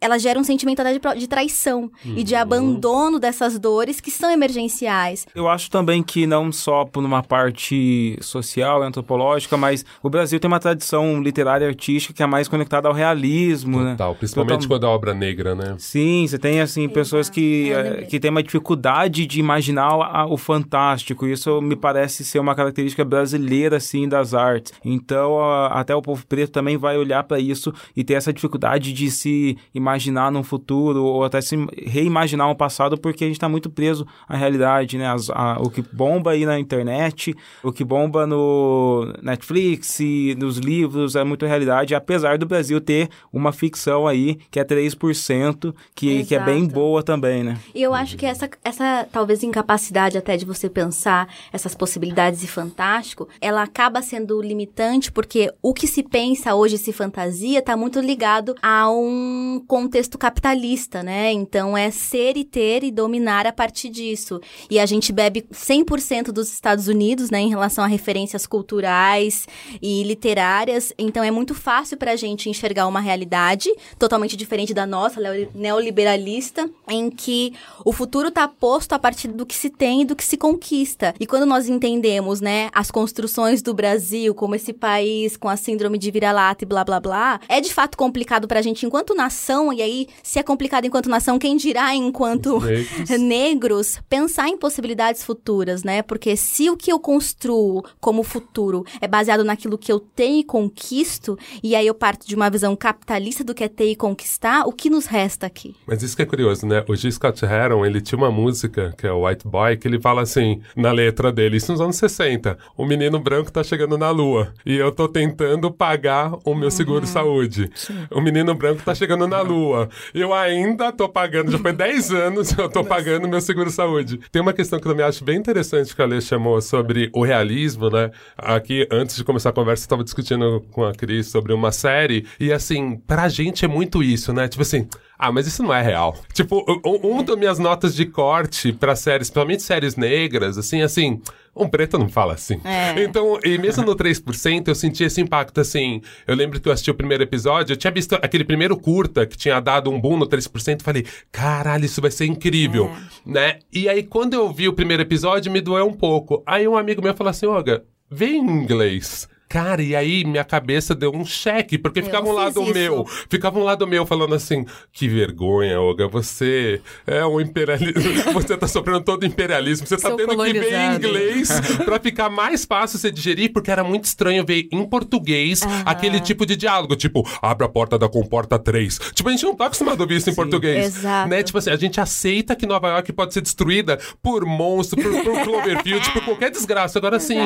ela gera um sentimento de, de traição uhum. e de uhum. abandono dessas dores que são emergenciais. Eu acho também que não só por uma parte social, antropológica, mas o Brasil tem uma tradição literária e artística que é mais conectada ao realismo, né? Total, né? principalmente quando é obra negra, né? Sim, você tem assim pessoas que, é, que têm uma dificuldade de imaginar o, o fantástico. Isso me parece ser uma característica brasileira, assim, das artes. Então, até o povo preto também vai olhar para isso e ter essa dificuldade de se imaginar num futuro ou até se reimaginar um passado, porque a gente está muito preso à realidade, né? As, a, o que bomba aí na internet, o que bomba no Netflix nos livros é muito realidade, apesar do Brasil ter uma ficção aí que é 3%, que, que é bem boa também, né? E eu acho que essa, essa talvez incapacidade até de você pensar essas possibilidades e fantástico, ela acaba sendo limitante porque o que se pensa hoje, se fantasia, está muito ligado a um contexto capitalista, né? Então é ser e ter e dominar a partir disso. E a gente bebe 100% dos Estados Unidos, né, em relação a referências culturais e literárias. Então é muito fácil para a gente enxergar uma realidade totalmente diferente da nossa, neoliberalista, em que o futuro está posto a partir do que se tem e do que se conquista. E quando nós entendemos, né, as construções do Brasil como esse país com a síndrome de vira-lata e blá blá blá, é de fato complicado pra gente enquanto nação, e aí, se é complicado enquanto nação, quem dirá enquanto negros. negros, pensar em possibilidades futuras, né? Porque se o que eu construo como futuro é baseado naquilo que eu tenho e conquisto, e aí eu parto de uma visão capitalista do que é ter e conquistar, o que nos resta aqui? Mas isso que é curioso, né? O G. Scott Heron, ele tinha uma música, que é o White Boy, que ele fala assim, na letra dele, isso nos anos 60. O menino branco tá chegando na lua e eu tô tentando pagar o meu seguro uhum. saúde. Sim. O menino branco tá chegando na lua. Eu ainda tô pagando, já foi 10 anos eu tô pagando meu seguro saúde. Tem uma questão que eu me acho bem interessante que a Lê chamou sobre o realismo, né? Aqui, antes de começar a conversa, eu tava discutindo com a Cris sobre uma série e assim, pra gente é muito isso, né? Tipo assim, ah, mas isso não é real. Tipo, um, um das minhas notas de corte para séries, principalmente séries negras, assim, assim, um preto não fala assim. É. Então, e mesmo no 3%, eu senti esse impacto assim. Eu lembro que eu assisti o primeiro episódio, eu tinha visto aquele primeiro curta que tinha dado um boom no 3%, falei, caralho, isso vai ser incrível, é. né? E aí, quando eu vi o primeiro episódio, me doeu um pouco. Aí um amigo meu falou assim, Olga, vê em inglês. Cara, e aí minha cabeça deu um cheque, porque eu ficava um lado isso. meu, ficava um lado meu falando assim, que vergonha, Olga, você é um imperialismo, você tá sofrendo todo imperialismo, você tá Sou tendo que ver em inglês para ficar mais fácil você digerir, porque era muito estranho ver em português aquele tipo de diálogo, tipo, abre a porta da comporta 3. Tipo, a gente não tá acostumado a ouvir isso em Sim, português. Exato. Né? Tipo assim, a gente aceita que Nova York pode ser destruída por monstro, por, por Cloverfield, por qualquer desgraça. Agora, assim,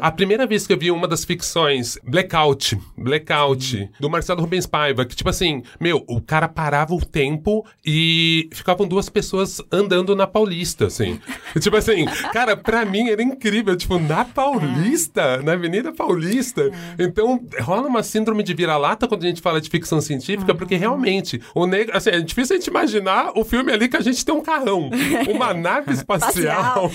a primeira vez que eu vi uma das ficções ficções. Blackout. Blackout. Do Marcelo Rubens Paiva. Que, tipo assim, meu, o cara parava o tempo e ficavam duas pessoas andando na Paulista, assim. Tipo assim, cara, pra mim era incrível. Tipo, na Paulista, na Avenida Paulista. Então, rola uma síndrome de vira-lata quando a gente fala de ficção científica, porque realmente, o negro. Assim, é difícil a gente imaginar o filme ali que a gente tem um carrão, uma nave espacial.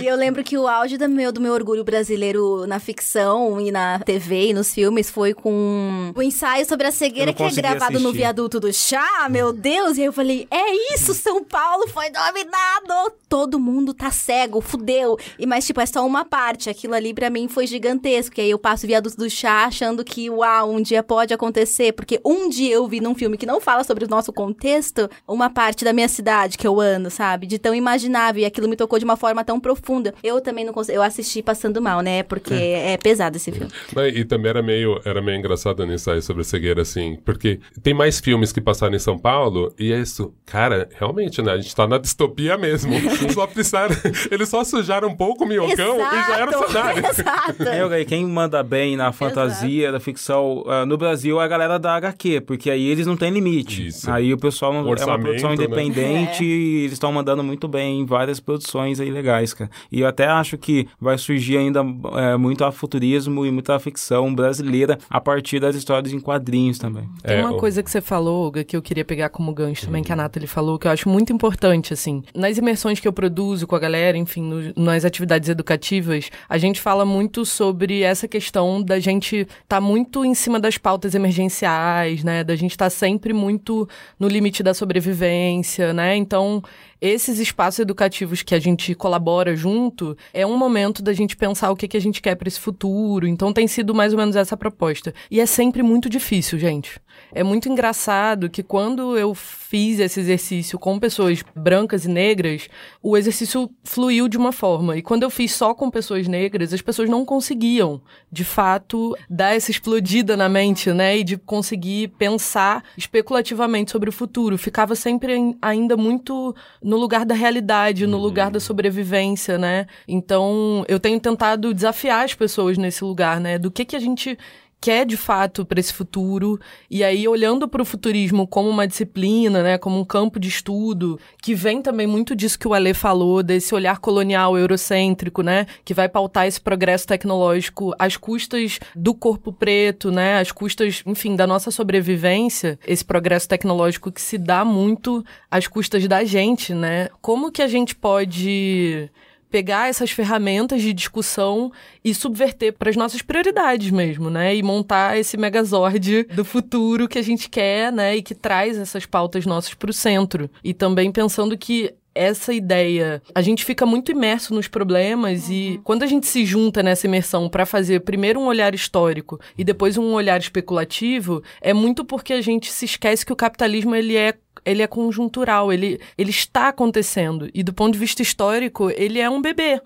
E eu lembro que o auge do meu, do meu orgulho brasileiro na ficção e na TV e nos filmes foi com o ensaio sobre a cegueira que é gravado no assistir. viaduto do chá, meu Deus! E aí eu falei, é isso, São Paulo foi dominado! Todo mundo tá cego, fudeu. E mas, tipo, é só uma parte. Aquilo ali pra mim foi gigantesco. E aí eu passo o viaduto do chá achando que, uau, um dia pode acontecer. Porque um dia eu vi num filme que não fala sobre o nosso contexto, uma parte da minha cidade que eu ando, sabe? De tão imaginável. E aquilo me tocou de uma forma tão profunda. Eu também não consigo. Eu assisti passando mal, né? Porque é, pesado esse filme. Não, E também era meio, era meio engraçado nisso aí sobre a cegueira, assim, porque tem mais filmes que passaram em São Paulo, e é isso, cara, realmente, né? A gente tá na distopia mesmo. só precisaram, eles só sujaram um pouco o minhocão e já era o cenário. Exato. É, quem manda bem na fantasia, da ficção, ah, no Brasil é a galera da HQ, porque aí eles não têm limite. Isso. Aí o pessoal não, é uma produção né? independente e eles estão mandando muito bem em várias produções aí legais, cara. E eu até acho que vai surgir ainda é, muito afuturismo e muita ficção brasileira a partir das histórias em quadrinhos também. Tem É, uma o- coisa que você falou, Olga, que eu queria pegar como gancho também, que a Nathalie falou, que eu acho muito importante, assim. Nas imersões que eu produzo com a galera, enfim, no- nas atividades educativas, a gente fala muito sobre essa questão da gente tá muito em cima das pautas emergenciais, né? Da gente tá sempre muito no limite da sobrevivência, né? Então, esses espaços educativos que a gente colabora junto é um momento da gente pensar o que, que a gente quer para esse futuro. Então tem sido mais ou menos essa proposta. E é sempre muito difícil, gente. É muito engraçado que quando eu fiz esse exercício com pessoas brancas e negras, o exercício fluiu de uma forma. E quando eu fiz só com pessoas negras, as pessoas não conseguiam, de fato, dar essa explodida na mente, né? E de conseguir pensar especulativamente sobre o futuro. Ficava sempre ain- ainda muito no lugar da realidade, no lugar da sobrevivência, né? Então, eu tenho tentado desafiar as pessoas nesse lugar, né? Do que que a gente quer de fato para esse futuro e aí olhando para o futurismo como uma disciplina, né, como um campo de estudo que vem também muito disso que o Ale falou desse olhar colonial eurocêntrico, né, que vai pautar esse progresso tecnológico às custas do corpo preto, né, às custas, enfim, da nossa sobrevivência, esse progresso tecnológico que se dá muito às custas da gente, né? Como que a gente pode pegar essas ferramentas de discussão e subverter para as nossas prioridades mesmo, né? E montar esse megazord do futuro que a gente quer, né? E que traz essas pautas nossas para o centro. E também pensando que essa ideia, a gente fica muito imerso nos problemas e quando a gente se junta nessa imersão para fazer primeiro um olhar histórico e depois um olhar especulativo, é muito porque a gente se esquece que o capitalismo ele é ele é conjuntural, ele, ele está acontecendo. E do ponto de vista histórico, ele é um bebê.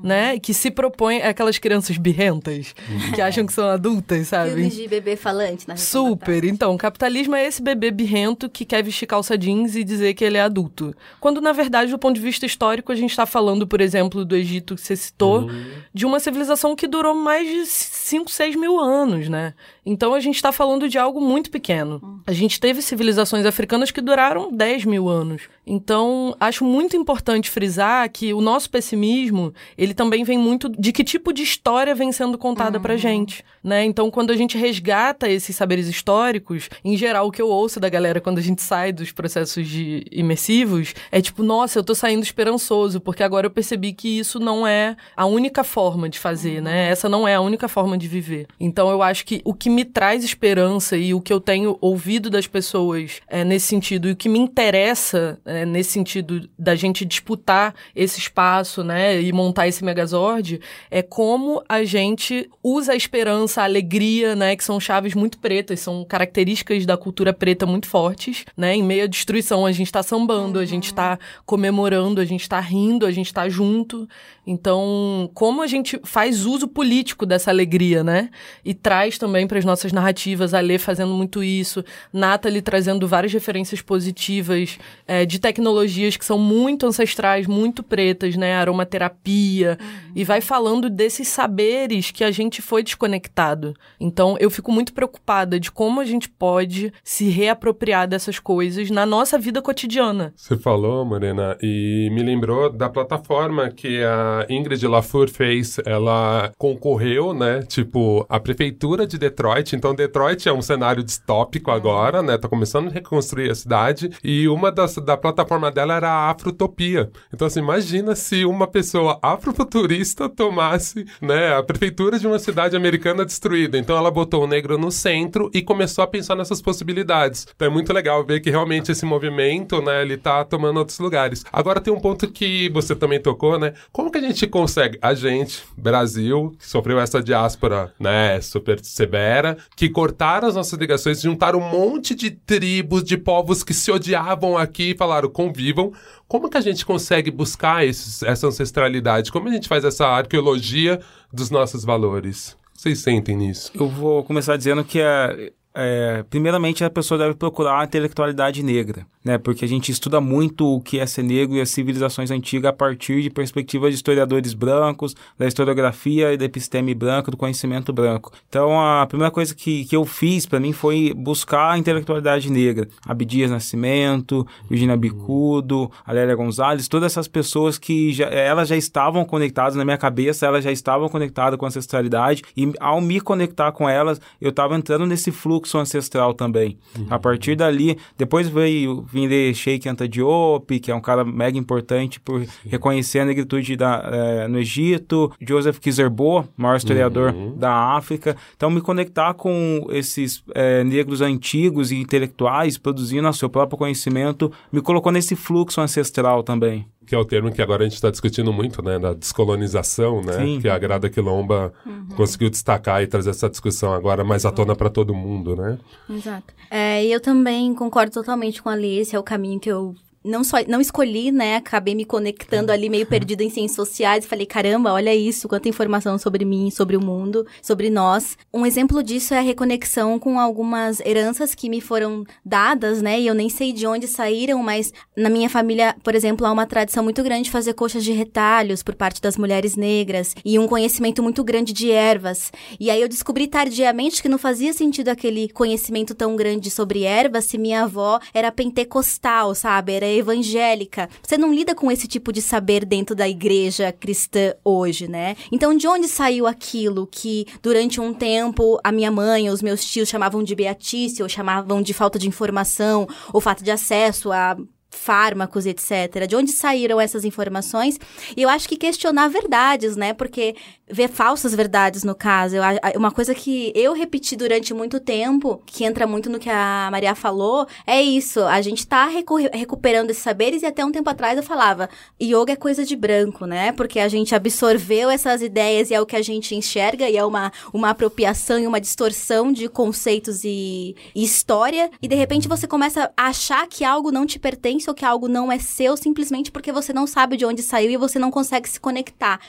Né? Que se propõe aquelas crianças birrentas que acham que são adultas, sabe? Filmes de bebê falante na Super. Então, capitalismo é esse bebê birrento que quer vestir calça jeans e dizer que ele é adulto. Quando, na verdade, do ponto de vista histórico, a gente está falando, por exemplo, do Egito que você citou, de uma civilização que durou mais de 5, 6 mil anos, né? Então, a gente está falando de algo muito pequeno. A gente teve civilizações africanas que duraram 10 mil anos. Então, acho muito importante frisar que o nosso pessimismo, ele também vem muito de que tipo de história vem sendo contada pra gente, né? Então, quando a gente resgata esses saberes históricos, em geral, o que eu ouço da galera quando a gente sai dos processos de imersivos é tipo, nossa, eu tô saindo esperançoso, porque agora eu percebi que isso não é a única forma de fazer, né? Essa não é a única forma de viver. Então, eu acho que o que me traz esperança e o que eu tenho ouvido das pessoas é, nesse sentido, e o que me interessa é, nesse sentido da gente disputar esse espaço, né, e montar esse megazord, é como a gente usa a esperança, a alegria, né, que são chaves muito pretas, são características da cultura preta muito fortes, né, em meio à destruição a gente tá sambando, a gente tá comemorando, a gente tá rindo, a gente tá junto, então como a gente faz uso político dessa alegria, né, e traz também para as nossas narrativas, a Lê fazendo muito isso, Nathalie trazendo várias referências positivas é, de tecnologias que são muito ancestrais, muito pretas, né? Aromaterapia, Bahia, e vai falando desses saberes que a gente foi desconectado. Então, eu fico muito preocupada de como a gente pode se reapropriar dessas coisas na nossa vida cotidiana. Você falou, Morena, e me lembrou da plataforma que a Ingrid Lafur fez. Ela concorreu, né? Tipo, a prefeitura de Detroit. Então, Detroit é um cenário distópico agora, né? Tá começando a reconstruir a cidade. E uma das da plataforma dela era a Afrotopia. Então, assim, imagina se uma pessoa afrofuturista tomasse, né, a prefeitura de uma cidade americana destruída. Então, ela botou o negro no centro e começou a pensar nessas possibilidades. Então, é muito legal ver que realmente esse movimento, né, ele tá tomando outros lugares. Agora, tem um ponto que você também tocou, né? Como que a gente consegue, a gente, Brasil, que sofreu essa diáspora, né, super severa, que cortaram as nossas ligações, juntaram um monte de tribos, de povos que se odiavam aqui e falaram, convivam. Como que a gente consegue buscar esses, essa ancestralidade? Como a gente faz essa arqueologia dos nossos valores? Vocês sentem nisso? Eu vou começar dizendo que é, é, primeiramente a pessoa deve procurar a intelectualidade negra né? Porque a gente estuda muito o que é ser negro e as civilizações antigas a partir de perspectivas de historiadores brancos, da historiografia e da episteme branca, do conhecimento branco. Então, a primeira coisa que, que eu fiz para mim foi buscar a intelectualidade negra. Abdias Nascimento, Virginia Bicudo, Alélia Gonzalez, todas essas pessoas que já, elas já estavam conectadas na minha cabeça, elas já estavam conectadas com a ancestralidade e ao me conectar com elas, eu estava entrando nesse fluxo ancestral também. Uhum. A partir dali, depois veio vim ler Sheikh Anta Diop, que é um cara mega importante por Sim. reconhecer a negritude da, é, no Egito, Joseph Kizerbo, maior historiador uhum. da África. Então, me conectar com esses é, negros antigos e intelectuais, produzindo o seu próprio conhecimento, me colocou nesse fluxo ancestral também que é o termo que agora a gente está discutindo muito, né, da descolonização, né, Sim. que a Grada Quilomba uhum. conseguiu destacar e trazer essa discussão agora mais à tona para todo mundo, né? Exato. É, e eu também concordo totalmente com a Alice, é o caminho que eu não só não escolhi, né? Acabei me conectando ali meio perdida em ciências sociais e falei, caramba, olha isso, quanta informação sobre mim, sobre o mundo, sobre nós. Um exemplo disso é a reconexão com algumas heranças que me foram dadas, né? E eu nem sei de onde saíram, mas na minha família, por exemplo, há uma tradição muito grande de fazer coxas de retalhos por parte das mulheres negras e um conhecimento muito grande de ervas. E aí eu descobri tardiamente que não fazia sentido aquele conhecimento tão grande sobre ervas se minha avó era pentecostal, sabe? Era evangélica. Você não lida com esse tipo de saber dentro da igreja cristã hoje, né? Então, de onde saiu aquilo que durante um tempo a minha mãe, os meus tios chamavam de beatícia, ou chamavam de falta de informação, ou falta de acesso a fármacos, etc. De onde saíram essas informações? E eu acho que questionar verdades, né? Porque ver falsas verdades no caso, eu, uma coisa que eu repeti durante muito tempo, que entra muito no que a Maria falou, é isso. A gente tá recuperando esses saberes e até um tempo atrás eu falava, yoga é coisa de branco, né? Porque a gente absorveu essas ideias e é o que a gente enxerga e é uma, uma apropriação e uma distorção de conceitos e, e história. E de repente você começa a achar que algo não te pertence ou que algo não é seu simplesmente porque você não sabe de onde saiu e você não consegue se conectar.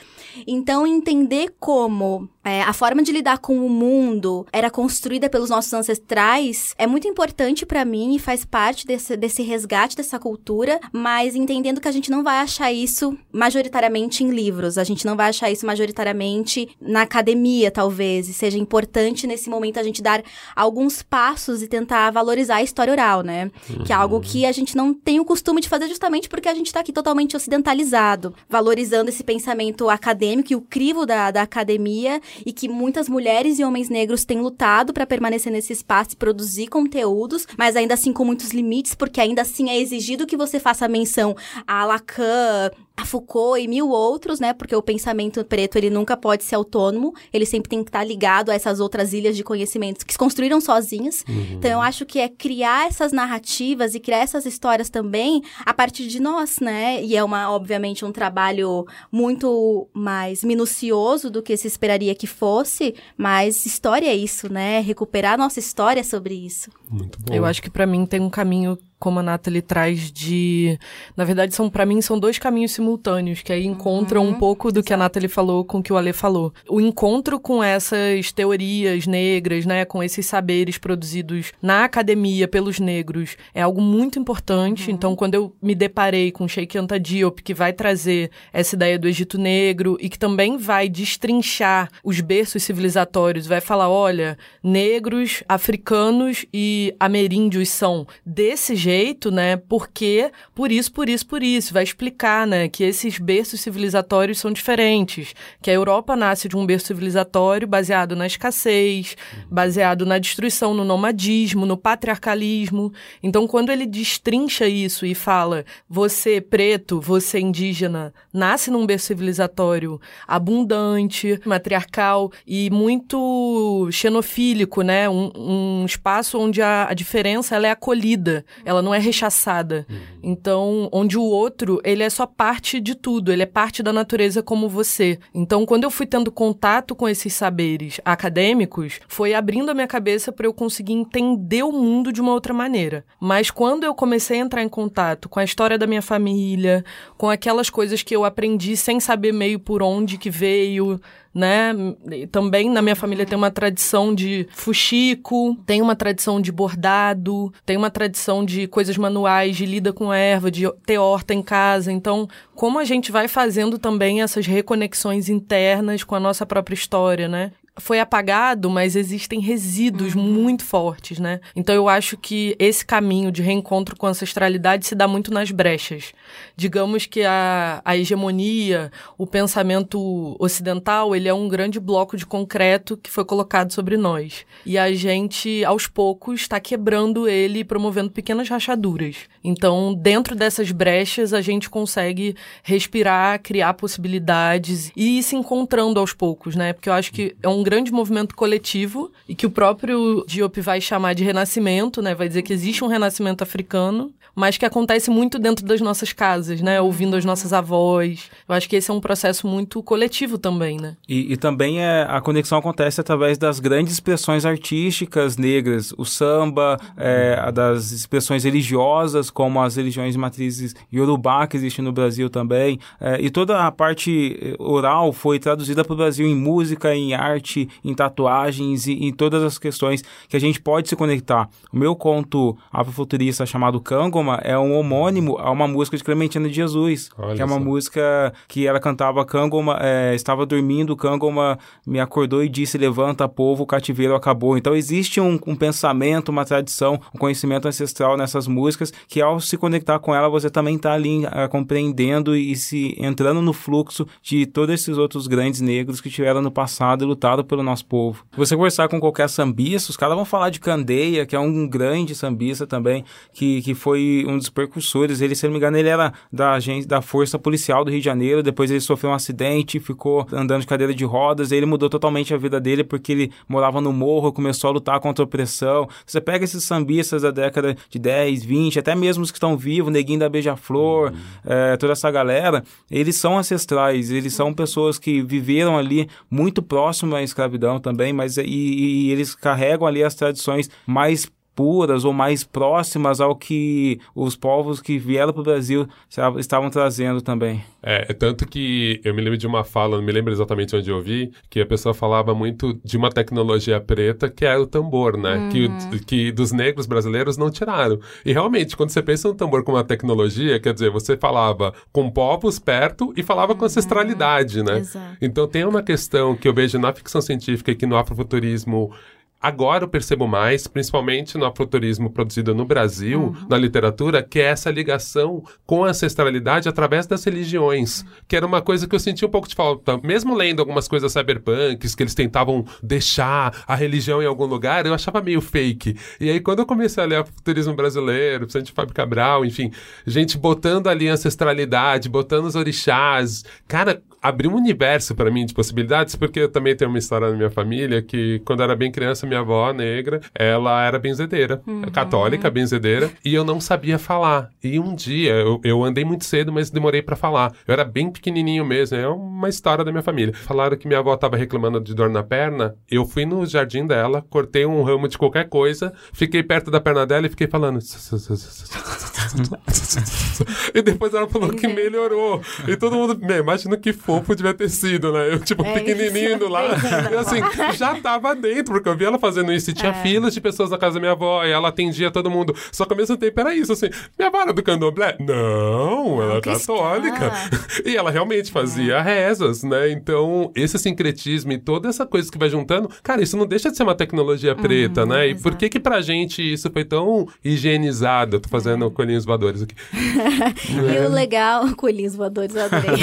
Então, entender como é, a forma de lidar com o mundo era construída pelos nossos ancestrais é muito importante para mim e faz parte desse, desse resgate dessa cultura, mas entendendo que a gente não vai achar isso majoritariamente em livros, a gente não vai achar isso majoritariamente na academia, talvez, e seja importante nesse momento a gente dar alguns passos e tentar valorizar a história oral, né? Uhum. Que é algo que a gente não tem o costume de fazer justamente porque a gente tá aqui totalmente ocidentalizado, valorizando esse pensamento acadêmico e o crivo da, da academia e que muitas mulheres e homens negros têm lutado para permanecer nesse espaço e produzir conteúdos, mas ainda assim com muitos limites, porque ainda assim é exigido que você faça menção a Lacan, a Foucault e mil outros, né? Porque o pensamento preto, ele nunca pode ser autônomo, ele sempre tem que estar ligado a essas outras ilhas de conhecimentos que se construíram sozinhas. Uhum. Então, eu acho que é criar essas narrativas e criar essas histórias também a partir de nós, né? E é, uma, obviamente, um trabalho muito mais minucioso do que se esperaria que fosse, mas história é isso, né? Recuperar nossa história sobre isso. Muito bom. Eu acho que para mim tem um caminho como a Nathalie traz de. Na verdade, são para mim, são dois caminhos simultâneos, que aí encontram Uhum, um pouco do que a Nathalie falou com o que o Ale falou. O encontro com essas teorias negras, né, com esses saberes produzidos na academia pelos negros, é algo muito importante. Uhum. Então, quando eu me deparei com Sheikh Anta Diop, que vai trazer essa ideia do Egito Negro e que também vai destrinchar os berços civilizatórios, vai falar, olha, negros, africanos e ameríndios são desse jeito, né? Porque por isso, por isso, por isso, vai explicar, né, que esses berços civilizatórios são diferentes, que a Europa nasce de um berço civilizatório baseado na escassez, baseado na destruição, no nomadismo, no patriarcalismo. Então, quando ele destrincha isso e fala, você preto, você indígena, nasce num berço civilizatório abundante, matriarcal e muito xenofílico, né? Um, um espaço onde a, a diferença ela é acolhida, ela não é rechaçada. Então, onde o outro, ele é só parte de tudo, ele é parte da natureza como você. Então, quando eu fui tendo contato com esses saberes acadêmicos, foi abrindo a minha cabeça para eu conseguir entender o mundo de uma outra maneira. Mas quando eu comecei a entrar em contato com a história da minha família, com aquelas coisas que eu aprendi sem saber meio por onde que veio, né? Também na minha família tem uma tradição de fuxico, tem uma tradição de bordado, tem uma tradição de coisas manuais, de lida com erva, de ter horta em casa. Então, como a gente vai fazendo também essas reconexões internas com a nossa própria história, né? Foi apagado, mas existem resíduos muito fortes, né? Então eu acho que esse caminho de reencontro com a ancestralidade se dá muito nas brechas. Digamos que a, a hegemonia, o pensamento ocidental, ele é um grande bloco de concreto que foi colocado sobre nós. E a gente, aos poucos, está quebrando ele e promovendo pequenas rachaduras. Então, dentro dessas brechas, a gente consegue respirar, criar possibilidades e ir se encontrando aos poucos, né? Porque eu acho que é um grande movimento coletivo e que o próprio Diop vai chamar de renascimento, né? Vai dizer que existe um renascimento africano, mas que acontece muito dentro das nossas casas, né? Ouvindo as nossas avós. Eu acho que esse é um processo muito coletivo também, né? E, e também é, a conexão acontece através das grandes expressões artísticas negras, o samba, é, das expressões religiosas, como as religiões matrizes Yorubá, que existe no Brasil também, é, e toda a parte eh, oral foi traduzida para o Brasil em música, em arte, em tatuagens e em todas as questões que a gente pode se conectar. O meu conto afrofuturista chamado É um homônimo a uma música de Clementina de Jesus, Olha que é uma só. música que ela cantava Cangoma, é, estava dormindo, Cangoma me acordou e disse, levanta povo, o cativeiro acabou. Então existe um, um pensamento, uma tradição, um conhecimento ancestral nessas músicas, que ao se conectar com ela, você também está ali ah, compreendendo e se entrando no fluxo de todos esses outros grandes negros que tiveram no passado e lutaram pelo nosso povo. Você conversar com qualquer sambista, os caras vão falar de Candeia, que é um grande sambista também, que, que foi um dos percursores. Ele, se não me engano, ele era da agência, da Força Policial do Rio de Janeiro, depois ele sofreu um acidente, ficou andando de cadeira de rodas, ele mudou totalmente a vida dele porque ele morava no morro, começou a lutar contra a opressão. Você pega esses sambistas da década de 10, 20, até mesmo os que estão vivos, Neguinho da Beija-Flor, eh, toda essa galera, eles são ancestrais, eles são pessoas que viveram ali muito próximo à escravidão também, mas e, e eles carregam ali as tradições mais puras ou mais próximas ao que os povos que vieram para o Brasil estavam trazendo também. É, é tanto que eu me lembro de uma fala, não me lembro exatamente onde eu vi, que a pessoa falava muito de uma tecnologia preta que é o tambor, né? Que, o- que dos negros brasileiros não tiraram. E realmente, quando você pensa no tambor como uma tecnologia, quer dizer, você falava com povos perto e falava com ancestralidade, né? Exato. Então tem uma questão que eu vejo na ficção científica e que no afrofuturismo agora eu percebo mais, principalmente no afrofuturismo produzido no Brasil, na literatura, que é essa ligação com a ancestralidade através das religiões, que era uma coisa que eu senti um pouco de falta. Mesmo lendo algumas coisas cyberpunks, que eles tentavam deixar a religião em algum lugar, eu achava meio fake. E aí quando eu comecei a ler afrofuturismo brasileiro, principalmente Fábio Cabral, enfim, gente botando ali a ancestralidade, botando os orixás, cara, abriu um universo para mim de possibilidades, porque eu também tenho uma história na minha família que, quando eu era bem criança, minha avó negra, ela era benzedeira, uhum. católica, benzedeira, e eu não sabia falar. E um dia, eu, eu andei muito cedo, mas demorei para falar. Eu era bem pequenininho mesmo, é uma história da minha família. Falaram que minha avó tava reclamando de dor na perna, eu fui no jardim dela, cortei um ramo de qualquer coisa, fiquei perto da perna dela e fiquei falando. e depois ela falou que melhorou. E todo mundo, imagina que fofo devia ter sido, né? Eu, tipo, é pequenininho lá. E assim, já tava dentro, porque eu vi ela fazendo isso. E tinha é. filas de pessoas na casa da minha avó, e ela atendia todo mundo. Só que ao mesmo tempo era isso, assim, minha avó era do candomblé? Não, ela é católica. E ela realmente fazia é. rezas, né? Então, esse sincretismo e toda essa coisa que vai juntando, cara, isso não deixa de ser uma tecnologia preta, uhum, né? E exato. por que que pra gente isso foi tão higienizado? Eu tô fazendo é. coelhinhos voadores aqui. e o legal, coelhinhos voadores, eu adorei.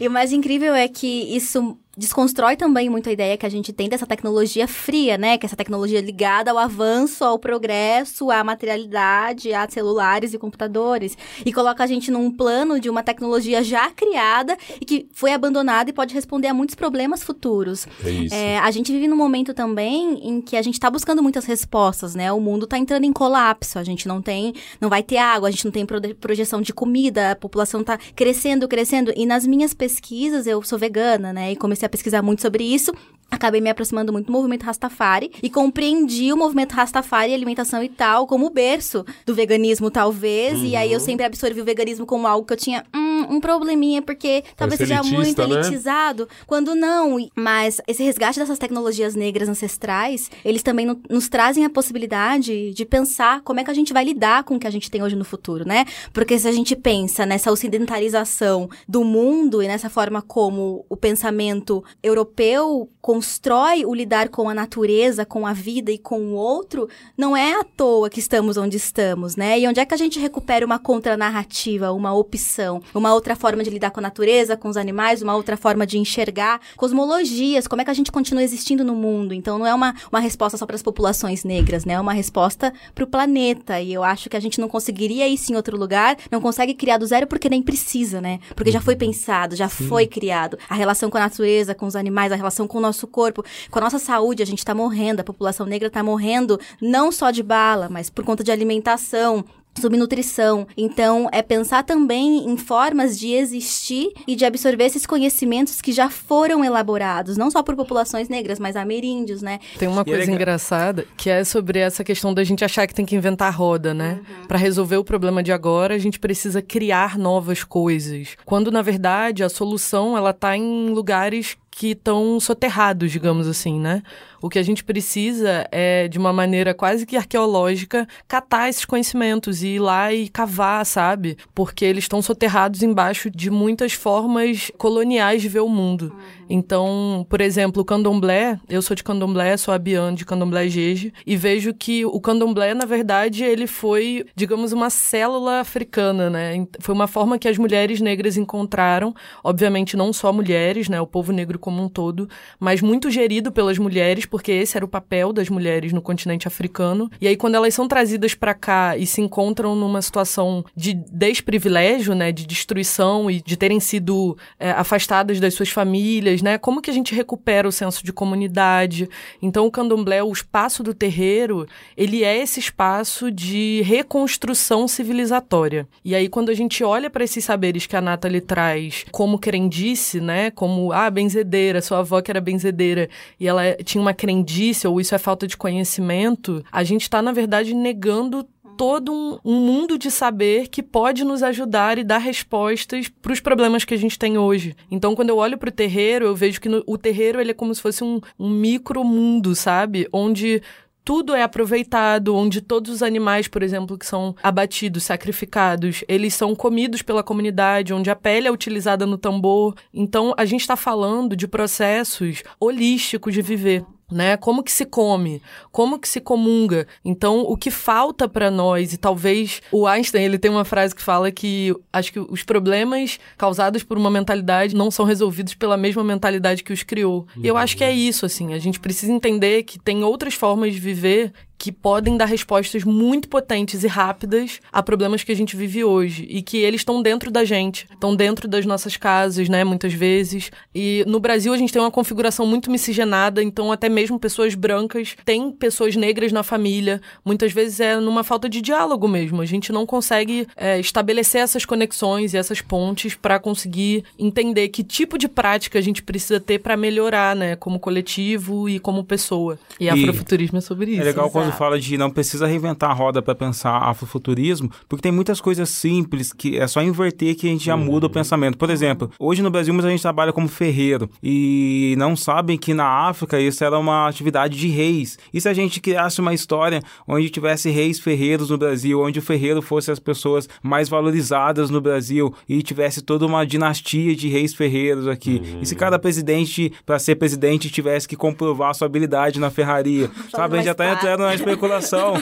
e o mais incrível é que isso desconstrói também muito a ideia que a gente tem dessa tecnologia fria, né? Que é essa tecnologia ligada ao avanço, ao progresso, à materialidade, a celulares e computadores. E coloca a gente num plano de uma tecnologia já criada e que foi abandonada e pode responder a muitos problemas futuros. É isso. É, a gente vive num momento também em que a gente está buscando muitas respostas, né? O mundo está entrando em colapso, a gente não tem, não vai ter água, a gente não tem projeção de comida, a população está crescendo, crescendo. E nas minhas pesquisas, eu sou vegana, né? E comecei comecei a pesquisar muito sobre isso acabei me aproximando muito do movimento Rastafari e compreendi o movimento Rastafari, alimentação e tal, como o berço do veganismo, talvez. Uhum. E aí eu uhum. sempre absorvi o veganismo como algo que eu tinha hum, um probleminha, porque talvez seja muito né? elitizado, quando não. Mas esse resgate dessas tecnologias negras ancestrais, eles também no, nos trazem a possibilidade de pensar como é que a gente vai lidar com o que a gente tem hoje no futuro, né? Porque se a gente pensa nessa ocidentalização do mundo e nessa forma como o pensamento europeu constrói o lidar com a natureza, com a vida e com o outro, não é à toa que estamos onde estamos, né? E onde é que a gente recupera uma contranarrativa, uma opção, uma outra forma de lidar com a natureza, com os animais, uma outra forma de enxergar cosmologias, como é que a gente continua existindo no mundo? Então não é uma, uma resposta só para as populações negras, né? É uma resposta para o planeta. E eu acho que a gente não conseguiria isso em outro lugar, não consegue criar do zero porque nem precisa, né? Porque já foi pensado, já Sim. foi criado. A relação com a natureza, com os animais, a relação com o nosso corpo, com a nossa saúde, a gente está morrendo, a população negra está morrendo não só de bala, mas por conta de alimentação, subnutrição. Então, é pensar também em formas de existir e de absorver esses conhecimentos que já foram elaborados, não só por populações negras, mas ameríndios, né? Tem uma coisa engraçada que é sobre essa questão da gente achar que tem que inventar roda, né? Uhum. Para resolver o problema de agora, a gente precisa criar novas coisas. Quando na verdade a solução ela tá em lugares que estão soterrados, digamos assim, né? O que a gente precisa é, de uma maneira quase que arqueológica, catar esses conhecimentos e ir lá e cavar, sabe? Porque eles estão soterrados embaixo de muitas formas coloniais de ver o mundo. Então, por exemplo, o candomblé, eu sou de candomblé, sou a Bian de candomblé Jeje, e vejo que o candomblé, na verdade, ele foi, digamos, uma célula africana, né? Foi uma forma que as mulheres negras encontraram, obviamente não só mulheres, né? O povo negro como um todo, mas muito gerido pelas mulheres, porque esse era o papel das mulheres no continente africano. E aí, quando elas são trazidas para cá e se encontram numa situação de desprivilégio, né, de destruição e de terem sido é, afastadas das suas famílias, né, como que a gente recupera o senso de comunidade? Então, o candomblé, o espaço do terreiro, ele é esse espaço de reconstrução civilizatória. E aí, quando a gente olha para esses saberes que a Nathalie traz como crendice, né, como, ah, benzedeira, sua avó que era benzedeira, e ela tinha uma crendice ou isso é falta de conhecimento, a gente está, na verdade, negando todo um, um, mundo de saber que pode nos ajudar e dar respostas para os problemas que a gente tem hoje. Então, quando eu olho para o terreiro, eu vejo que no, o terreiro ele é como se fosse um, um micro mundo, sabe? Onde tudo é aproveitado, onde todos os animais, por exemplo, que são abatidos, sacrificados, eles são comidos pela comunidade, onde a pele é utilizada no tambor. Então, a gente está falando de processos holísticos de viver né? Como que se come? Como que se comunga? Então, o que falta para nós e talvez o Einstein, ele tem uma frase que fala que acho que os problemas causados por uma mentalidade não são resolvidos pela mesma mentalidade que os criou. E eu acho que é isso assim, a gente precisa entender que tem outras formas de viver que podem dar respostas muito potentes e rápidas a problemas que a gente vive hoje e que eles estão dentro da gente, estão dentro das nossas casas, né, muitas vezes. E no Brasil a gente tem uma configuração muito miscigenada, então até mesmo pessoas brancas têm pessoas negras na família. Muitas vezes é numa falta de diálogo mesmo. A gente não consegue é, estabelecer essas conexões e essas pontes para conseguir entender que tipo de prática a gente precisa ter para melhorar, né, como coletivo e como pessoa. E, e afrofuturismo é sobre isso. É legal quando fala de não precisa reinventar a roda para pensar afrofuturismo, porque tem muitas coisas simples que é só inverter que a gente já uhum. muda o pensamento. Por exemplo, hoje no Brasil muita gente trabalha como ferreiro e não sabem que na África isso era uma atividade de reis. E se a gente criasse uma história onde tivesse reis ferreiros no Brasil, onde o ferreiro fosse as pessoas mais valorizadas no Brasil e tivesse toda uma dinastia de reis ferreiros aqui. Uhum. E se cada presidente, para ser presidente, tivesse que comprovar sua habilidade na ferraria, sabe? A gente já está entrando na especulação.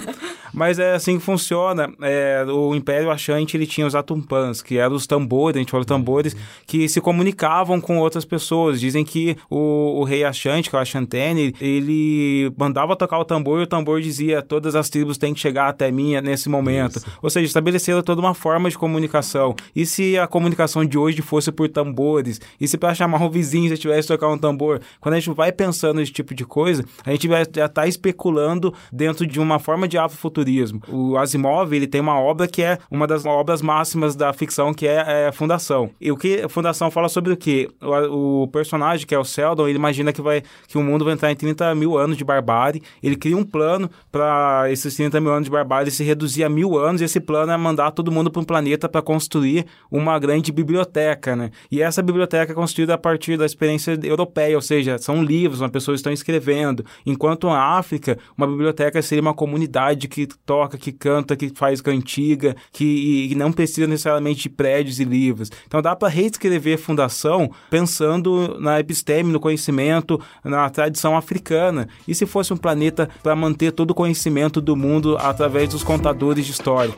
Mas é assim que funciona. É, o Império Achante ele tinha os atumpans, que eram os tambores, a gente fala tambores, que se comunicavam com outras pessoas. Dizem que o, o rei Achante, que é o Achantene, ele mandava tocar o tambor e o tambor dizia: todas as tribos têm que chegar até mim nesse momento. Isso. Ou seja, estabeleceram toda uma forma de comunicação. E se a comunicação de hoje fosse por tambores? E se para chamar um vizinho você tivesse tocar um tambor? Quando a gente vai pensando nesse tipo de coisa, a gente já está especulando dentro de uma forma de afrofuturismo. O Asimov, ele tem uma obra que é uma das obras máximas da ficção, que é, é Fundação. E o que a Fundação fala sobre o quê? O, o, personagem, que é o Seldon, ele imagina que, vai, que o mundo vai entrar em 30 mil anos de barbárie. Ele cria um plano para esses 30 mil anos de barbárie se reduzir a mil anos, e esse plano é mandar todo mundo para um planeta para construir uma grande biblioteca, né? E essa biblioteca é construída a partir da experiência europeia, ou seja, são livros, as pessoas estão escrevendo. Enquanto na África, uma biblioteca seria uma comunidade que toca, que canta, que faz cantiga, que não precisa necessariamente de prédios e livros. Então dá para reescrever Fundação pensando na episteme, no conhecimento, na tradição africana. E se fosse um planeta para manter todo o conhecimento do mundo através dos contadores de história?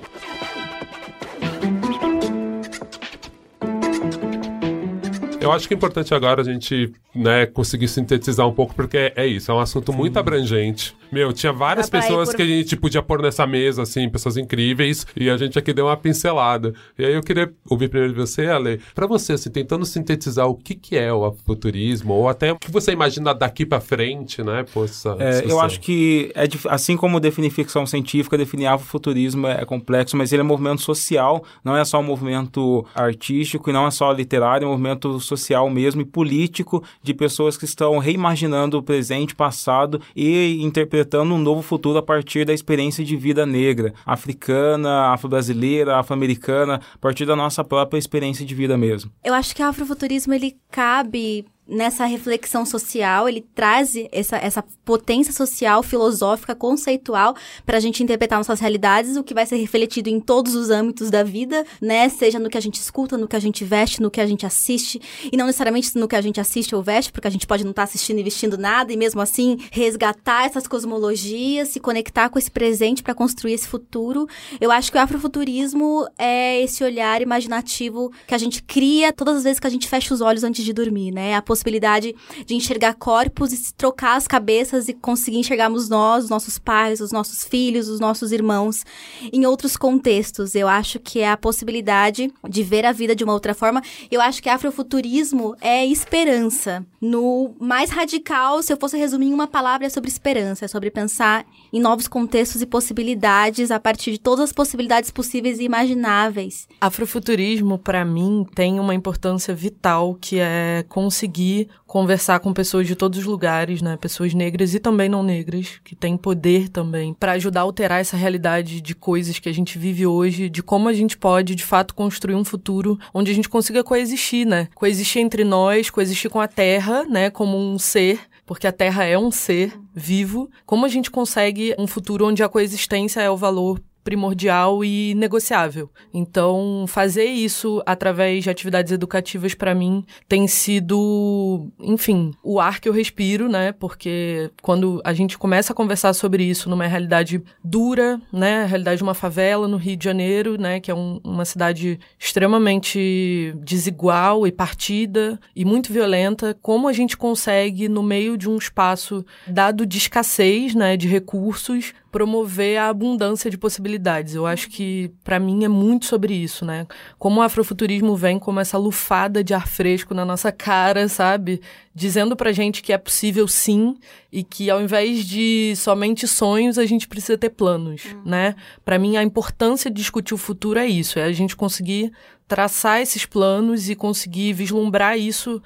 Eu acho que é importante agora a gente né, conseguir sintetizar um pouco, porque é, é isso, é um assunto muito abrangente. Meu, tinha várias pessoas por... que a gente podia pôr nessa mesa, assim, pessoas incríveis, e a gente aqui deu uma pincelada. E aí eu queria ouvir primeiro de você, Ale, pra você, assim, tentando sintetizar o que, que é o afuturismo, ou até o que você imagina daqui pra frente, né, pô, é, Eu acho que, é, assim como definir ficção científica, definir afuturismo é complexo, mas ele é um movimento social, não é só um movimento artístico e não é só literário, é um movimento social mesmo e político de pessoas que estão reimaginando o presente, passado e interpretando um novo futuro a partir da experiência de vida negra, africana, afro-brasileira, afro-americana, a partir da nossa própria experiência de vida mesmo. Eu acho que o afrofuturismo ele cabe nessa reflexão social, ele traz essa, essa potência social, filosófica, conceitual para a gente interpretar nossas realidades, o que vai ser refletido em todos os âmbitos da vida, né? Seja no que a gente escuta, no que a gente veste, no que a gente assiste, e não necessariamente no que a gente assiste ou veste, porque a gente pode não estar tá assistindo e vestindo nada, e mesmo assim resgatar essas cosmologias, se conectar com esse presente para construir esse futuro. Eu acho que o afrofuturismo é esse olhar imaginativo que a gente cria todas as vezes que a gente fecha os olhos antes de dormir, né? A possibilidade de enxergar corpos e se trocar as cabeças e conseguir enxergarmos nós, os nossos pais, os nossos filhos, os nossos irmãos em outros contextos. Eu acho que é a possibilidade de ver a vida de uma outra forma. Eu acho que afrofuturismo é esperança. No mais radical, se eu fosse resumir em uma palavra, é sobre esperança, é sobre pensar em novos contextos e possibilidades a partir de todas as possibilidades possíveis e imagináveis. Afrofuturismo, para mim, tem uma importância vital que é conseguir conseguir conversar com pessoas de todos os lugares, né? Pessoas negras e também não negras, que têm poder também, para ajudar a alterar essa realidade de coisas que a gente vive hoje, de como a gente pode, de fato, construir um futuro onde a gente consiga coexistir, né? Coexistir entre nós, coexistir com a Terra, né? Como um ser porque a Terra é um ser vivo. Como a gente consegue um futuro onde a coexistência é o valor primordial e negociável. Então, fazer isso através de atividades educativas para mim tem sido, enfim, o ar que eu respiro, né? Porque quando a gente começa a conversar sobre isso numa realidade dura, né, a realidade de uma favela no Rio de Janeiro, né, que é um, uma cidade extremamente desigual e partida e muito violenta, como a gente consegue no meio de um espaço dado de escassez, né, de recursos, promover a abundância de possibilidades. Eu acho que, para mim, é muito sobre isso, né? Como o afrofuturismo vem como essa lufada de ar fresco na nossa cara, sabe? Dizendo pra gente que é possível sim e que ao invés de somente sonhos, a gente precisa ter planos, uhum. né? Para mim, a importância de discutir o futuro é isso, é a gente conseguir traçar esses planos e conseguir vislumbrar isso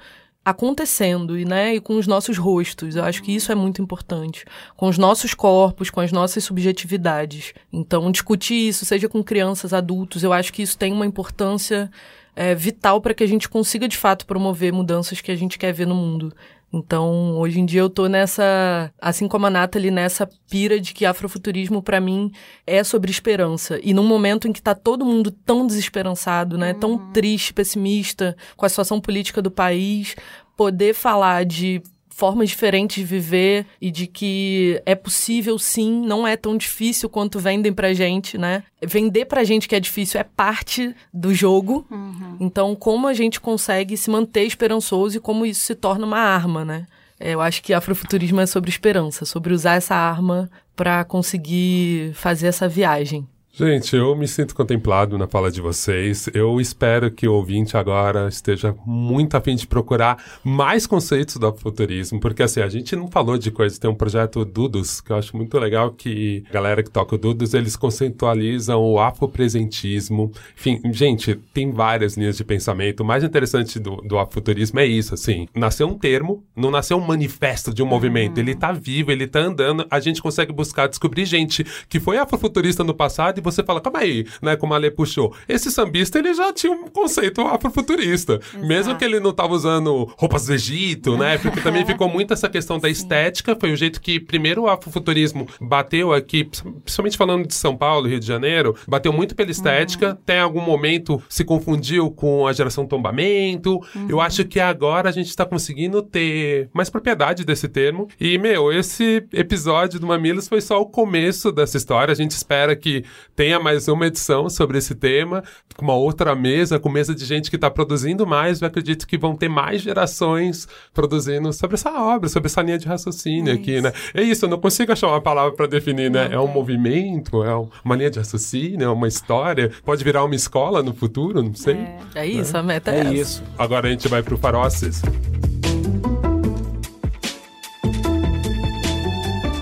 acontecendo e, né, e com os nossos rostos. Eu acho que isso é muito importante. Com os nossos corpos, com as nossas subjetividades. Então, discutir isso, seja com crianças, adultos, eu acho que isso tem uma importância é, vital para que a gente consiga, de fato, promover mudanças que a gente quer ver no mundo. Então, hoje em dia eu tô nessa, assim como a Nathalie, nessa pira de que afrofuturismo para mim é sobre esperança. E num momento em que tá todo mundo tão desesperançado, né, uhum. tão triste, pessimista com a situação política do país, poder falar de formas diferentes de viver e de que é possível sim, não é tão difícil quanto vendem pra gente, né? Vender pra gente que é difícil é parte do jogo. Uhum. Então, como a gente consegue se manter esperançoso e como isso se torna uma arma, né? É, eu acho que afrofuturismo é sobre esperança, sobre usar essa arma para conseguir fazer essa viagem. Gente, eu me sinto contemplado na fala de vocês. Eu espero que o ouvinte agora esteja muito afim de procurar mais conceitos do futurismo, porque assim, a gente não falou de coisas. Tem um projeto Dudos, que eu acho muito legal, que a galera que toca o Dudos, eles conceitualizam o afropresentismo. Enfim, gente, tem várias linhas de pensamento. O mais interessante do, do afrofuturismo é isso, assim. Nasceu um termo, não nasceu um manifesto de um movimento. Ele tá vivo, ele tá andando. A gente consegue buscar descobrir gente que foi afrofuturista no passado e você fala, calma aí, né? Como a Lê puxou. Esse sambista, ele já tinha um conceito afrofuturista. Exato. Mesmo que ele não tava usando roupas do Egito, né? Porque também ficou muito essa questão da estética. Foi o jeito que primeiro o afrofuturismo bateu aqui, principalmente falando de São Paulo, Rio de Janeiro, bateu muito pela estética. Uhum. Até algum momento se confundiu com a geração tombamento. Uhum. Eu acho que agora a gente tá conseguindo ter mais propriedade desse termo. E, meu, esse episódio do Mamilos foi só o começo dessa história. A gente espera que tenha mais uma edição sobre esse tema, com uma outra mesa, com mesa de gente que está produzindo mais. Eu acredito que vão ter mais gerações produzindo sobre essa obra, sobre essa linha de raciocínio é aqui, isso. né? É isso, eu não consigo achar uma palavra para definir, né? Não, é um é. movimento, é uma linha de raciocínio, é uma história. Pode virar uma escola no futuro, não sei. É, é isso, né? a meta é, é isso. Agora a gente vai pro Faroces.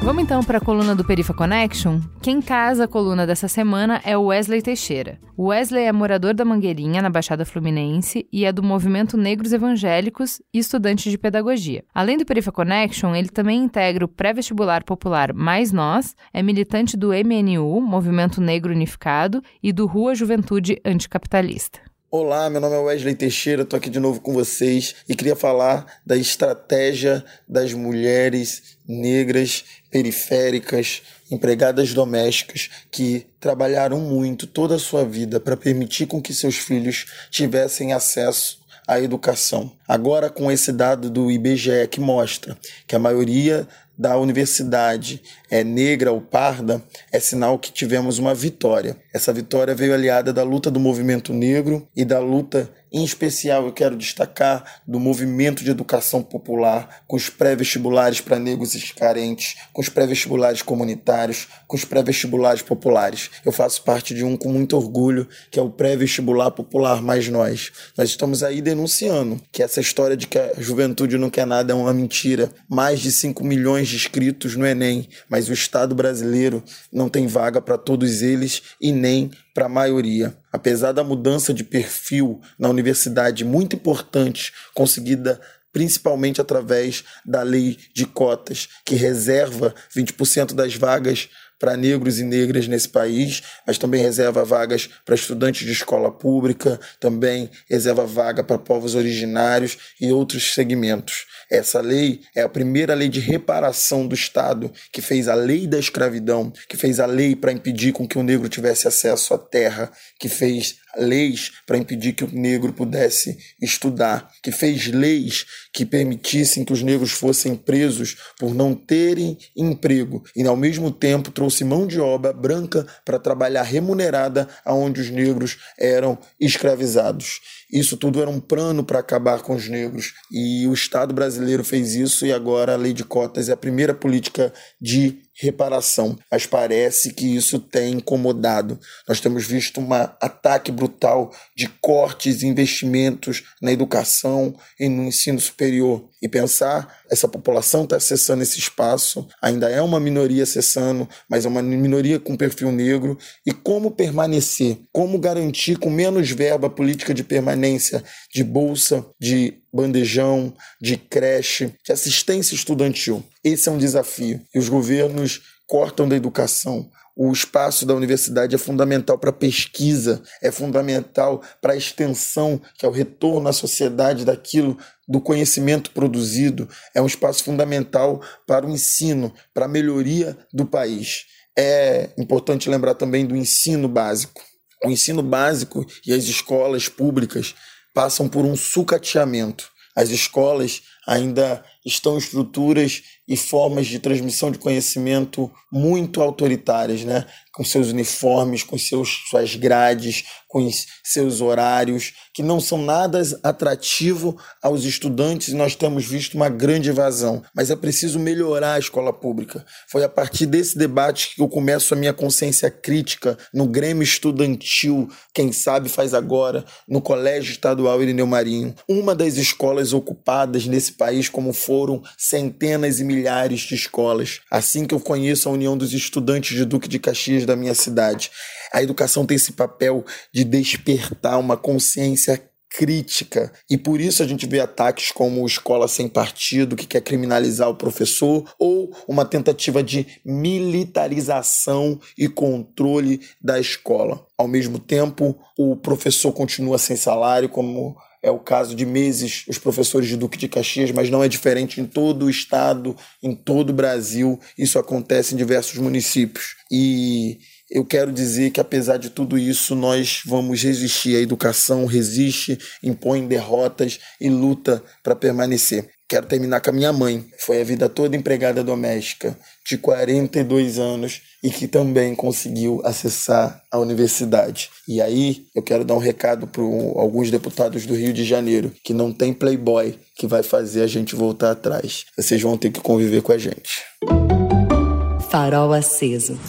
Vamos então para a coluna do Perifa Connection? Quem casa a coluna dessa semana é o Wesley Teixeira. O Wesley é morador da Mangueirinha, na Baixada Fluminense, e é do movimento Negros Evangélicos e estudante de pedagogia. Além do Perifa Connection, ele também integra o pré-vestibular popular Mais Nós, é militante do MNU, Movimento Negro Unificado, e do Rua Juventude Anticapitalista. Olá, meu nome é Wesley Teixeira, estou aqui de novo com vocês e queria falar da estratégia das mulheres negras periféricas, empregadas domésticas que trabalharam muito toda a sua vida para permitir com que seus filhos tivessem acesso à educação. Agora com esse dado do IBGE que mostra que a maioria da universidade é negra ou parda, é sinal que tivemos uma vitória. Essa vitória veio aliada da luta do movimento negro e da luta em especial, eu quero destacar do movimento de educação popular, com os pré-vestibulares para negros carentes, com os pré-vestibulares comunitários, com os pré-vestibulares populares. Eu faço parte de um com muito orgulho, que é o pré-vestibular popular Mais Nós. Nós estamos aí denunciando que essa história de que a juventude não quer nada é uma mentira. Mais de 5 milhões de inscritos no Enem, mas o Estado brasileiro não tem vaga para todos eles e nem para a maioria. Apesar da mudança de perfil na universidade muito importante, conseguida principalmente através da lei de cotas, que reserva 20% das vagas para negros e negras nesse país, mas também reserva vagas para estudantes de escola pública, também reserva vaga para povos originários e outros segmentos. Essa lei é a primeira lei de reparação do Estado que fez a lei da escravidão, que fez a lei para impedir com que o negro tivesse acesso à terra, que fez leis para impedir que o negro pudesse estudar, que fez leis que permitissem que os negros fossem presos por não terem emprego e ao mesmo tempo trouxe mão de obra branca para trabalhar remunerada aonde os negros eram escravizados. Isso tudo era um plano para acabar com os negros. E o Estado brasileiro fez isso e agora a lei de cotas é a primeira política de reparação. Mas parece que isso tem incomodado. Nós temos visto um ataque brutal de cortes e investimentos na educação e no ensino superior. E pensar, essa população está acessando esse espaço, ainda é uma minoria acessando, mas é uma minoria com perfil negro. E como permanecer? Como garantir com menos verba política de permanência, de bolsa, de bandejão, de creche, de assistência estudantil. Esse é um desafio. E os governos cortam da educação. O espaço da universidade é fundamental para pesquisa, é fundamental para a extensão, que é o retorno à sociedade daquilo, do conhecimento produzido, é um espaço fundamental para o ensino, para a melhoria do país. É importante lembrar também do ensino básico. O ensino básico e as escolas públicas passam por um sucateamento. As escolas ainda estão estruturas e formas de transmissão de conhecimento muito autoritárias, né? com seus uniformes, com seus, suas grades, com seus horários, que não são nada atrativo aos estudantes e nós temos visto uma grande evasão. Mas é preciso melhorar a escola pública. Foi a partir desse debate que eu começo a minha consciência crítica no Grêmio Estudantil, quem sabe faz agora, no Colégio Estadual Irineu Marinho, uma das escolas ocupadas nesse país, como foram centenas e milhares de escolas. Assim que eu conheço a União dos Estudantes de Duque de Caxias da minha cidade. A educação tem esse papel de despertar uma consciência crítica. E por isso a gente vê ataques como escola sem partido, que quer criminalizar o professor, ou uma tentativa de militarização e controle da escola. Ao mesmo tempo, o professor continua sem salário, como é o caso de meses os professores de Duque de Caxias, mas não é diferente em todo o estado, em todo o Brasil. Isso acontece em diversos municípios. E eu quero dizer que, apesar de tudo isso, nós vamos resistir. A educação resiste, impõe derrotas e luta para permanecer. Quero terminar com a minha mãe. Foi a vida toda empregada doméstica, de 42 anos, e que também conseguiu acessar a universidade. E aí eu quero dar um recado para alguns deputados do Rio de Janeiro, que não tem playboy que vai fazer a gente voltar atrás. Vocês vão ter que conviver com a gente. Farol aceso.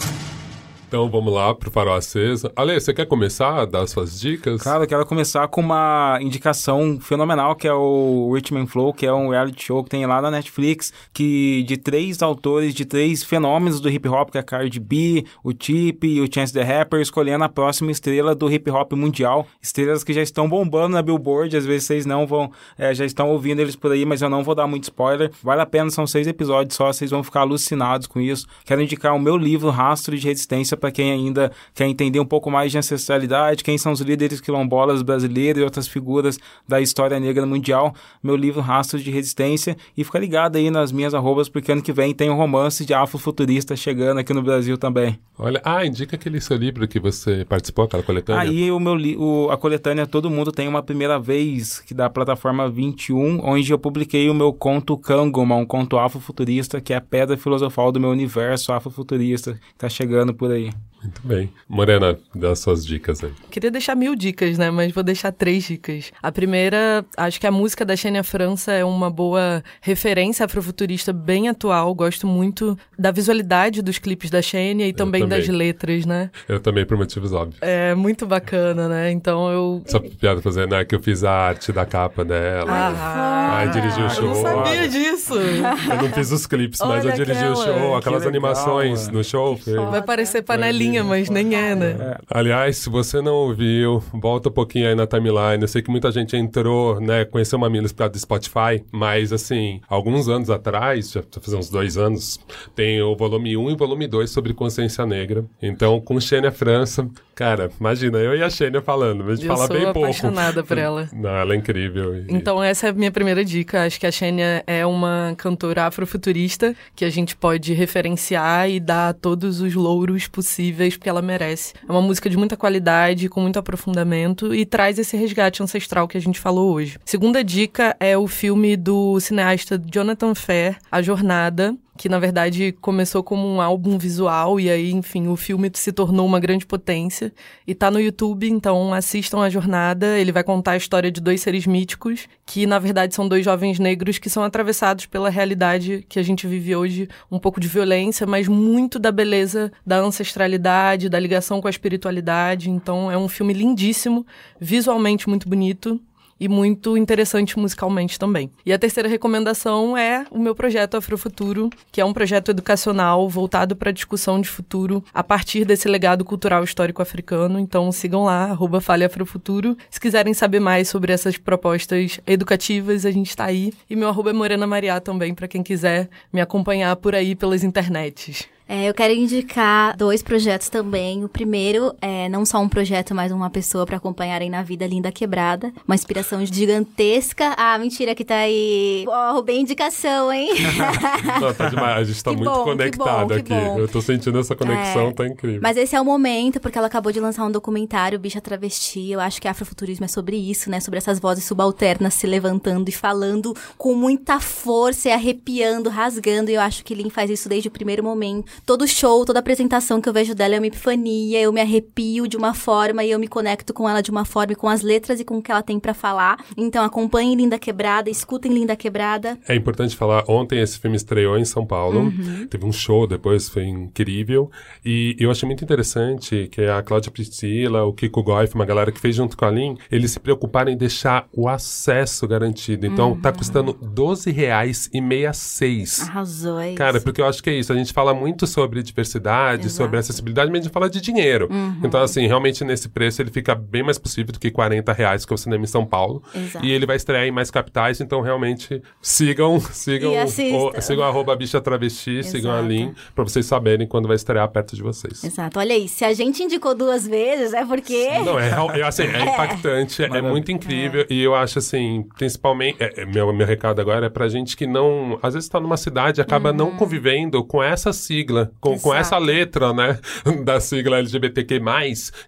Então vamos lá pro Farol Acesa. Ale, você quer começar a dar suas dicas? Cara, eu quero começar com uma indicação fenomenal, que é o Richmond Flow, que é um reality show que tem lá na Netflix, que de três autores, de três fenômenos do hip hop, que é a Cardi B, o Tip e o Chance the Rapper, escolhendo a próxima estrela do hip hop mundial. Estrelas que já estão bombando na Billboard, às vezes vocês não vão, é, já estão ouvindo eles por aí, mas eu não vou dar muito spoiler. Vale a pena, são seis episódios só, vocês vão ficar alucinados com isso. Quero indicar o meu livro, Rastro de Resistência, para quem ainda quer entender um pouco mais de ancestralidade, quem são os líderes quilombolas brasileiros e outras figuras da história negra mundial. Meu livro Rastros de Resistência. E fica ligado aí nas minhas arrobas, porque ano que vem tem um romance de afrofuturista chegando aqui no Brasil também. Olha, ah, indica aquele seu livro que você participou, aquela coletânea. Aí o meu o, a coletânea Todo Mundo Tem Uma Primeira Vez, que da plataforma 21, onde eu publiquei o meu conto Kangoma, um conto afrofuturista, que é a pedra filosofal do meu universo afrofuturista, que tá chegando por aí. Bye. Muito bem. Morena, dá suas dicas aí. Queria deixar mil dicas, né? Mas vou deixar três dicas. A primeira, acho que a música da Xênia França é uma boa referência afrofuturista bem atual. Gosto muito da visualidade dos clipes da Xênia e também, também, das letras, né? Eu também, por motivos óbvios. É muito bacana, né? Então eu. Só piada fazendo, né? Que eu fiz a arte da capa dela. Ah, Ai, dirigi o show. Eu não sabia disso. Eu não fiz os clipes, mas eu dirigi aquela. o show, aquelas legal, animações mano. no show. Vai parecer panelinha mas nem é, né? É. Aliás, se você não ouviu, volta um pouquinho aí na timeline. Eu sei que muita gente entrou, né, conheceu Mamilos por causa do Spotify, mas assim, alguns anos atrás, já faz uns dois anos, tem o volume 1 e o volume 2 sobre consciência negra. Então, com Xênia França, cara, imagina, eu e a Xênia falando, a gente eu fala bem pouco. Eu sou apaixonada por ela. Não, ela é incrível. Então, essa é a minha primeira dica. Acho que a Xênia é uma cantora afrofuturista que a gente pode referenciar e dar todos os louros possíveis porque ela merece. É uma música de muita qualidade, com muito aprofundamento e traz esse resgate ancestral que a gente falou hoje. Segunda dica é o filme do cineasta Jonathan Fair, A Jornada, que na verdade começou como um álbum visual e aí, enfim, o filme se tornou uma grande potência e tá no YouTube, então assistam a jornada. Ele vai contar a história de dois seres míticos que na verdade são dois jovens negros que são atravessados pela realidade que a gente vive hoje, um pouco de violência, mas muito da beleza da ancestralidade, da ligação com a espiritualidade. Então é um filme lindíssimo, visualmente muito bonito e muito interessante musicalmente também. E a terceira recomendação é o meu projeto Afrofuturo, que é um projeto educacional voltado para a discussão de futuro a partir desse legado cultural histórico africano. Então sigam lá, arroba Fale Afrofuturo. Se quiserem saber mais sobre essas propostas educativas, a gente está aí. E meu arroba é Morena Mariá também, para quem quiser me acompanhar por aí pelas internets. É, eu quero indicar dois projetos também. O primeiro é não só um projeto, mas uma pessoa para acompanharem na vida Linda Quebrada. Uma inspiração gigantesca. Ah, mentira que tá aí. Ó, oh, roubei indicação, hein? não, tá demais. A gente tá que muito bom, conectado que bom, que aqui. Bom. Eu tô sentindo essa conexão, é, tá incrível. Mas esse é o momento, porque ela acabou de lançar um documentário, Bicha Travesti. Eu acho que afrofuturismo é sobre isso, né? Sobre essas vozes subalternas se levantando e falando com muita força e arrepiando, rasgando. E eu acho que Lin faz isso desde o primeiro momento todo show, toda apresentação que eu vejo dela é uma epifania, eu me arrepio de uma forma e eu me conecto com ela de uma forma, com as letras e com o que ela tem para falar. Então acompanhem Linda Quebrada, escutem Linda Quebrada. É importante falar, ontem esse filme estreou em São Paulo, uhum. teve um show depois, foi incrível, e eu achei muito interessante que a Cláudia Priscila, o Kiko Goif, uma galera que fez junto com a Lin, eles se preocuparam em deixar o acesso garantido. Então uhum. tá custando 12 reais e meia seis. Arrasou, é Cara, porque eu acho que é isso, a gente fala muito sobre diversidade, Exato. sobre acessibilidade, mas a gente fala de dinheiro. Uhum. Então, assim, realmente nesse preço ele fica bem mais possível do que 40 reais que é o cinema em São Paulo. Exato. E ele vai estrear em mais capitais, então realmente sigam, sigam, o, sigam arroba bicha travesti, Exato. sigam a Lin, pra vocês saberem quando vai estrear perto de vocês. Exato. Olha aí, se a gente indicou duas vezes, é porque... Não, é, é, assim, é, é. impactante, é, é muito incrível, e eu acho assim, principalmente, é, é, meu, meu recado agora é pra gente que não, às vezes tá numa cidade e acaba uhum. não convivendo com essa sigla, com, com essa letra, né, da sigla LGBTQ+,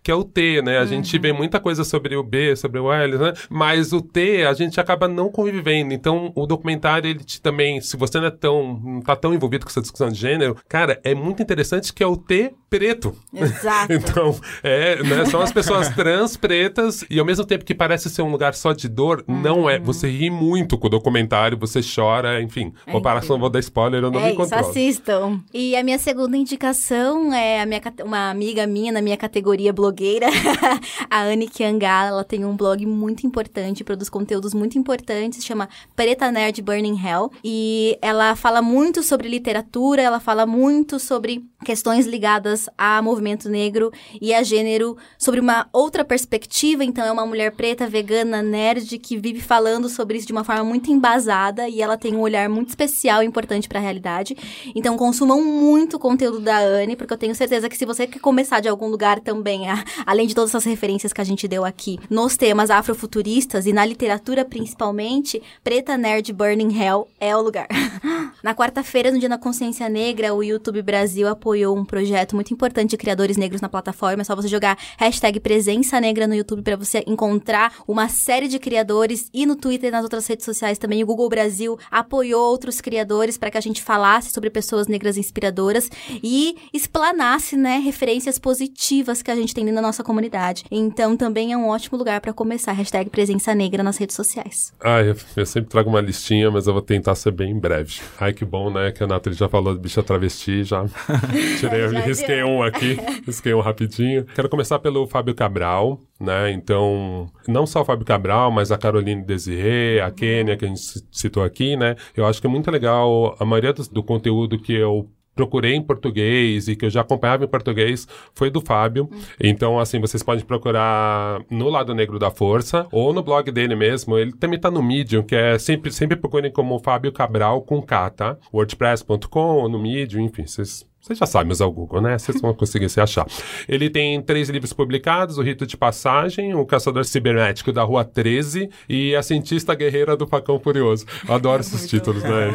que é o T, né? A uhum. gente vê muita coisa sobre o B, sobre o L, né? Mas o T, a gente acaba não convivendo. Então, o documentário, ele te, também, se você não é tão, não tá tão envolvido com essa discussão de gênero, cara, é muito interessante que é o T preto. Exato. então, é, né, são as pessoas trans pretas e ao mesmo tempo que parece ser um lugar só de dor, uhum. não é. Você ri muito com o documentário, você chora, enfim. É comparação, vou dar spoiler, eu não é me controlo. Isso, assistam. E a minha segunda indicação é minha, uma amiga minha na minha categoria blogueira, a Anne Kiangala. Ela tem um blog muito importante, produz conteúdos muito importantes, chama Preta Nerd Burning Hell. E ela fala muito sobre literatura, ela fala muito sobre questões ligadas a movimento negro e a gênero sobre uma outra perspectiva. Então, é uma mulher preta, vegana, nerd, que vive falando sobre isso de uma forma muito embasada e ela tem um olhar muito especial e importante para a realidade. Então, consumam muito conteúdo da Anne, porque eu tenho certeza que se você quer começar de algum lugar também, a, além de todas essas referências que a gente deu aqui, nos temas afrofuturistas e na literatura principalmente, Preta Nerd Burning Hell é o lugar. na quarta-feira, no Dia da Consciência Negra, o YouTube Brasil apoiou apoiou um projeto muito importante de criadores negros na plataforma. É só você jogar hashtag Presença Negra no YouTube para você encontrar uma série de criadores e no Twitter e nas outras redes sociais também. O Google Brasil apoiou outros criadores para que a gente falasse sobre pessoas negras inspiradoras e explanasse, né, referências positivas que a gente tem na nossa comunidade. Então também é um ótimo lugar para começar. Hashtag Presença Negra nas redes sociais. Ah, eu, eu, sempre trago uma listinha, mas eu vou tentar ser bem breve. Ai, que bom, né, que a Nathalie já falou de bicha travesti, já Tirei, risquei um aqui, risquei um rapidinho. Quero começar pelo Fábio Cabral, né? Então, não só o Fábio Cabral, mas a Caroline Desirê, a Kênia, que a gente citou aqui, né? Eu acho que é muito legal a maioria do, do conteúdo que eu procurei em português e que eu já acompanhava em português foi do Fábio. Uhum. Então, assim, vocês podem procurar no Lado Negro da Força ou no blog dele mesmo. Ele também tá no Medium, que é sempre, sempre procurem como Fábio Cabral com K, tá? wordpress.com ou no Medium, enfim, vocês Você já sabe usar o Google, né? Vocês vão conseguir se achar. Ele tem três livros publicados: O Rito de Passagem, O Caçador Cibernético da Rua 13 e A Cientista Guerreira do Facão Furioso. Eu adoro esses títulos, né?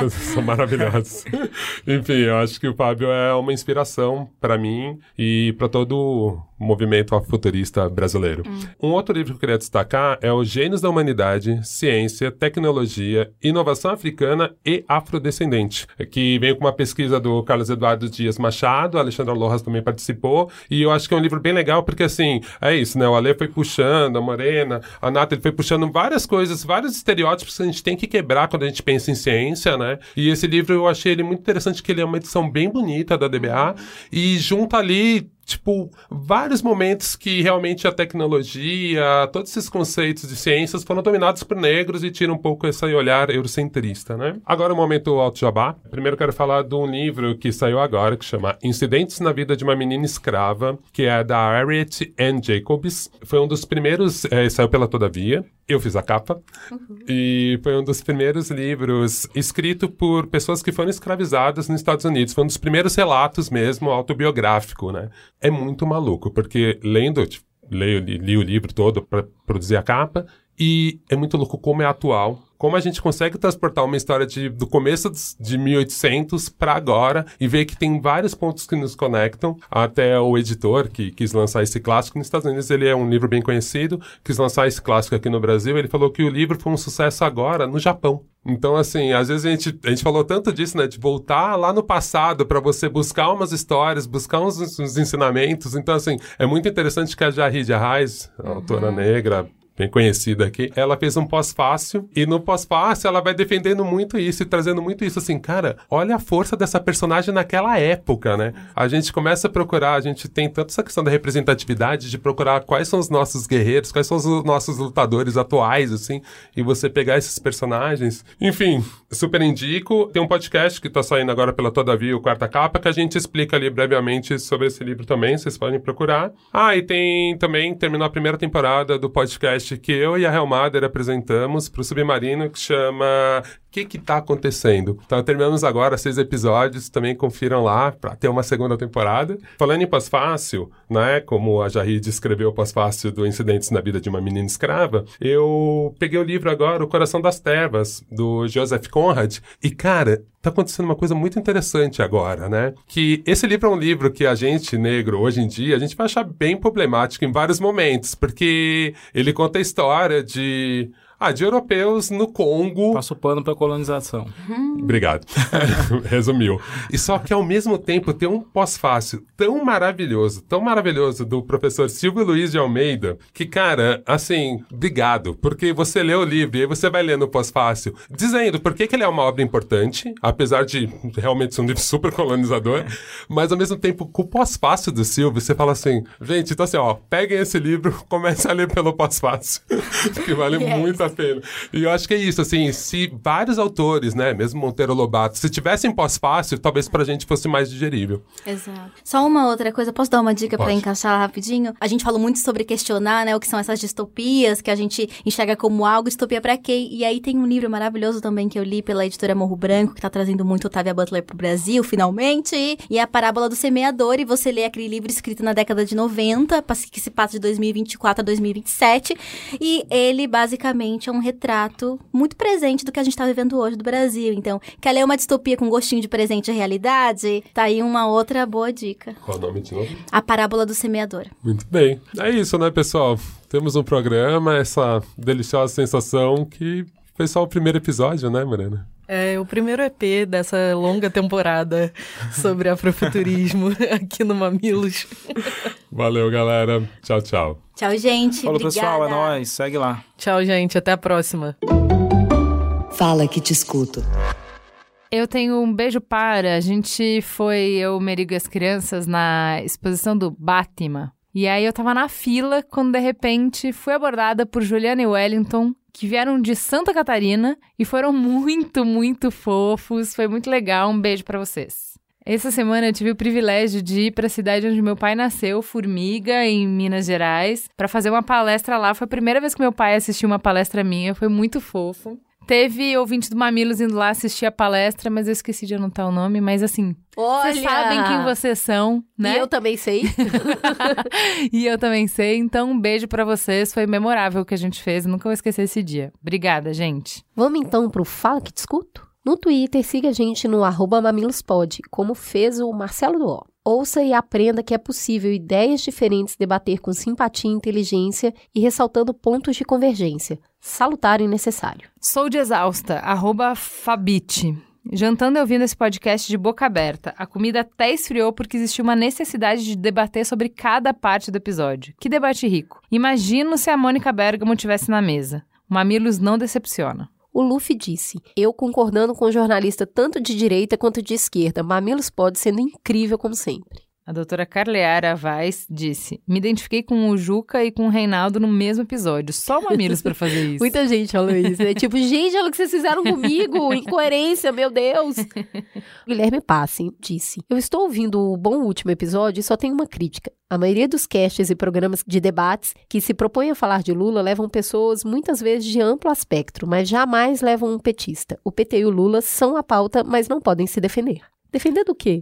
Eles são maravilhosos. Enfim, eu acho que o Fábio é uma inspiração para mim e para todo o movimento futurista brasileiro. Um outro livro que eu queria destacar é O Gênios da Humanidade, Ciência, Tecnologia, Inovação Africana e Afrodescendente, que vem com uma pesquisa do Carlos Eduardo Dias Machado, a Alexandra Lojas também participou, e eu acho que é um livro bem legal, porque assim, é isso, né? O Ale foi puxando, a Morena, a Nata, ele foi puxando várias coisas, vários estereótipos que a gente tem que quebrar quando a gente pensa em ciência, né? E esse livro eu achei ele muito interessante, que ele é uma edição bem bonita da DBA, e junta ali tipo, vários momentos que realmente a tecnologia, todos esses conceitos de ciências foram dominados por negros e tira um pouco esse olhar eurocentrista, né? Agora o momento Alto Jabá. Primeiro quero falar de um livro que saiu agora, que chama Incidentes na Vida de uma Menina Escrava, que é da Harriet Ann Jacobs. Foi um dos primeiros, é, saiu pela Todavia. Eu fiz a capa. E foi um dos primeiros livros escrito por pessoas que foram escravizadas nos Estados Unidos. Foi um dos primeiros relatos mesmo autobiográfico, né? É muito maluco, porque lendo, tipo, leio, li, li o livro todo para produzir a capa, e é muito louco como é atual, como a gente consegue transportar uma história de, do começo de 1800 para agora e ver que tem vários pontos que nos conectam. Até o editor que quis lançar esse clássico nos Estados Unidos, ele é um livro bem conhecido, quis lançar esse clássico aqui no Brasil, ele falou que o livro foi um sucesso agora no Japão. Então, assim, às vezes a gente, a gente falou tanto disso, né? De voltar lá no passado para você buscar umas histórias, buscar uns, uns, ensinamentos. Então, assim, é muito interessante que a Jahid Arraes, a autora negra, bem conhecida aqui, ela fez um pós-fácil e no pós-fácil ela vai defendendo muito isso e trazendo muito isso assim, cara, olha a força dessa personagem naquela época, né? A gente começa a procurar, a gente tem tanto essa questão da representatividade de procurar quais são os nossos guerreiros, quais são os nossos lutadores atuais, assim, e você pegar esses personagens. Enfim, super indico. Tem um podcast que tá saindo agora pela Todavia, o Quarta Capa, que a gente explica ali brevemente sobre esse livro também, vocês podem procurar. Ah, e tem também, terminou a primeira temporada do podcast que eu e a Helmader apresentamos para o Submarino que chama O que que tá acontecendo? Então terminamos agora seis episódios, também confiram lá para ter uma segunda temporada. Falando em pós-fácil, né, como a Jair descreveu o pós-fácil do Incidentes na Vida de uma Menina Escrava, eu peguei o livro agora, O Coração das Trevas, do Joseph Conrad, e cara, tá acontecendo uma coisa muito interessante agora, né? Que esse livro é um livro que a gente, negro, hoje em dia, a gente vai achar bem problemático em vários momentos, porque ele conta a história de ah, de europeus no Congo. Passo pano pra colonização. Obrigado. Resumiu. E só que ao mesmo tempo tem um pós-fácil tão maravilhoso, tão maravilhoso do professor Silvio Luiz de Almeida, que, cara, assim, obrigado. Porque você lê o livro e aí você vai lendo o pós-fácil, dizendo por que, que ele é uma obra importante, apesar de realmente ser um livro super colonizador, mas ao mesmo tempo, com o pós-fácil do Silvio, você fala assim, gente, então assim, ó, peguem esse livro, comecem a ler pelo pós-fácil, que vale Yes. muito a pena. E eu acho que é isso, assim, se vários autores, né, mesmo Monteiro Lobato, se tivessem pós-fácil, talvez pra gente fosse mais digerível. Exato. Só uma outra coisa, posso dar uma dica pra Pode. encaixar rapidinho? A gente falou muito sobre questionar, né, o que são essas distopias que a gente enxerga como algo, distopia pra quê? E aí tem um livro maravilhoso também que eu li pela editora Morro Branco, que tá trazendo muito Otávia Butler pro Brasil, finalmente, e é a Parábola do Semeador, e você lê aquele livro escrito na década de 90, pas- que se passa de 2024 a 2027, e ele basicamente é um retrato muito presente do que a gente tá vivendo hoje do Brasil. Então, quer ler uma distopia com gostinho de presente e realidade? Tá aí uma outra boa dica. Qual o nome de novo? A Parábola do Semeador. Muito bem. É isso, né, pessoal? Temos um programa, essa deliciosa sensação que foi só o primeiro episódio, né, Morena? É o primeiro EP dessa longa temporada sobre afrofuturismo aqui no Mamilos. Valeu, galera. Tchau, tchau. Tchau, gente. Falou, Obrigada. pessoal, é nóis. Segue lá. Tchau, gente. Até a próxima. Fala que te escuto. Eu tenho um beijo para. A gente foi, eu, Merigo e as crianças, na exposição do Batman. E aí eu tava na fila quando de repente fui abordada por Juliana e Wellington, que vieram de Santa Catarina e foram muito, muito fofos. Foi muito legal. Um beijo pra vocês. Essa semana eu tive o privilégio de ir para a cidade onde meu pai nasceu, Formiga, em Minas Gerais, para fazer uma palestra lá. Foi a primeira vez que meu pai assistiu uma palestra minha, foi muito fofo. Teve ouvinte do Mamilos indo lá assistir a palestra, mas eu esqueci de anotar o nome. Mas assim, Olha! vocês sabem quem vocês são, né? E eu também sei. E eu também sei. Então, um beijo pra vocês. Foi memorável o que a gente fez. Nunca vou esquecer esse dia. Obrigada, gente. Vamos então pro Fala Que Te Escuto? No Twitter, siga a gente no arroba mamilospod, como fez o Marcelo Duó. Ouça e aprenda que é possível ideias diferentes debater com simpatia e inteligência e ressaltando pontos de convergência. Salutar e necessário. Sou de exausta, arroba Fabite. Jantando e ouvindo esse podcast de boca aberta. A comida até esfriou porque existiu uma necessidade de debater sobre cada parte do episódio. Que debate rico. Imagino se a Mônica Bergamo tivesse na mesa. O Mamilos não decepciona. O Luffy disse: Eu concordando com o jornalista tanto de direita quanto de esquerda, Mamilos pode sendo incrível como sempre. A doutora Carleara Vaz disse: Me identifiquei com o Juca e com o Reinaldo no mesmo episódio. Só o Mamilos pra fazer isso. Muita gente falou isso, né? tipo, gente, olha o que vocês fizeram comigo, incoerência, meu Deus. Guilherme Passe disse: Eu estou ouvindo o bom último episódio e só tenho uma crítica. A maioria dos casts e programas de debates que se propõem a falar de Lula levam pessoas muitas vezes de amplo espectro, mas jamais levam um petista. O PT e o Lula são a pauta, mas não podem se defender. Defender do quê?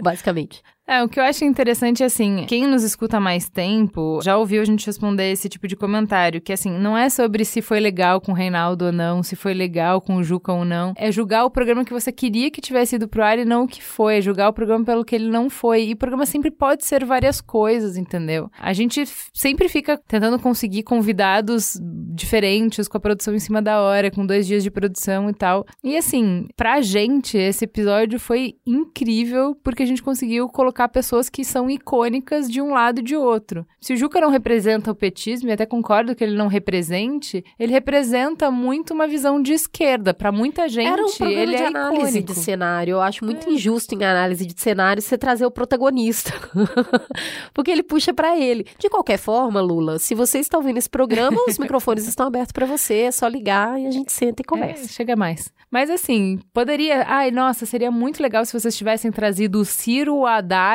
Basicamente. É, o que eu acho interessante é assim, quem nos escuta há mais tempo já ouviu a gente responder esse tipo de comentário, que assim, não é sobre se foi legal com o Reinaldo ou não, se foi legal com o Juca ou não, é julgar o programa que você queria que tivesse ido pro ar e não o que foi, é julgar o programa pelo que ele não foi. E o programa sempre pode ser várias coisas, entendeu? A gente sempre fica tentando conseguir convidados diferentes, com a produção em cima da hora, com dois dias de produção e tal. E assim, pra gente, esse episódio foi incrível, porque a gente conseguiu colocar pessoas que são icônicas de um lado e de outro. Se o Juca não representa o petismo, e até concordo que ele não represente, ele representa muito uma visão de esquerda. Pra muita gente, Era um programa ele de é análise icônico. de cenário. Eu acho muito injusto em análise de cenário você trazer o protagonista. Porque ele puxa pra ele. De qualquer forma, Lula, se você está ouvindo esse programa, os microfones estão abertos pra você. É só ligar e a gente senta e É, conversa. chega mais. Mas assim, poderia. Ai, nossa, seria muito legal se vocês tivessem trazido o Ciro, o Haddad.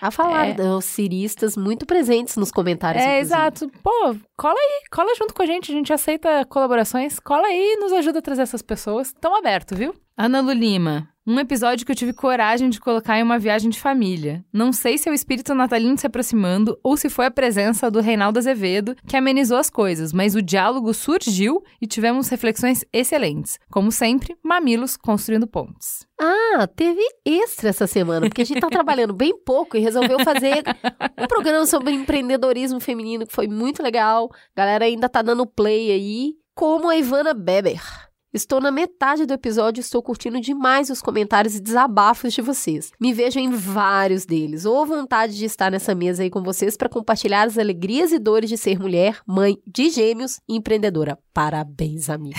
A falar É. dos ciristas muito presentes nos comentários. É, inclusive. exato. Pô, cola aí, cola junto com a gente. A gente aceita colaborações. Cola aí e nos ajuda a trazer essas pessoas. Tão aberto, viu? Ana Lu Lima. Um episódio que eu tive coragem de colocar em uma viagem de família. Não sei se é o espírito natalino se aproximando ou se foi a presença do Reinaldo Azevedo que amenizou as coisas, mas o diálogo surgiu e tivemos reflexões excelentes. Como sempre, mamilos construindo pontes. Ah, teve extra essa semana, porque a gente tá trabalhando bem pouco e resolveu fazer um programa sobre empreendedorismo feminino que foi muito legal. A galera ainda tá dando play aí, como a Ivana Beber. Estou na metade do episódio e estou curtindo demais os comentários e desabafos de vocês. Me vejo em vários deles. Ou vontade de estar nessa mesa aí com vocês para compartilhar as alegrias e dores de ser mulher, mãe de gêmeos e empreendedora. Parabéns, amiga.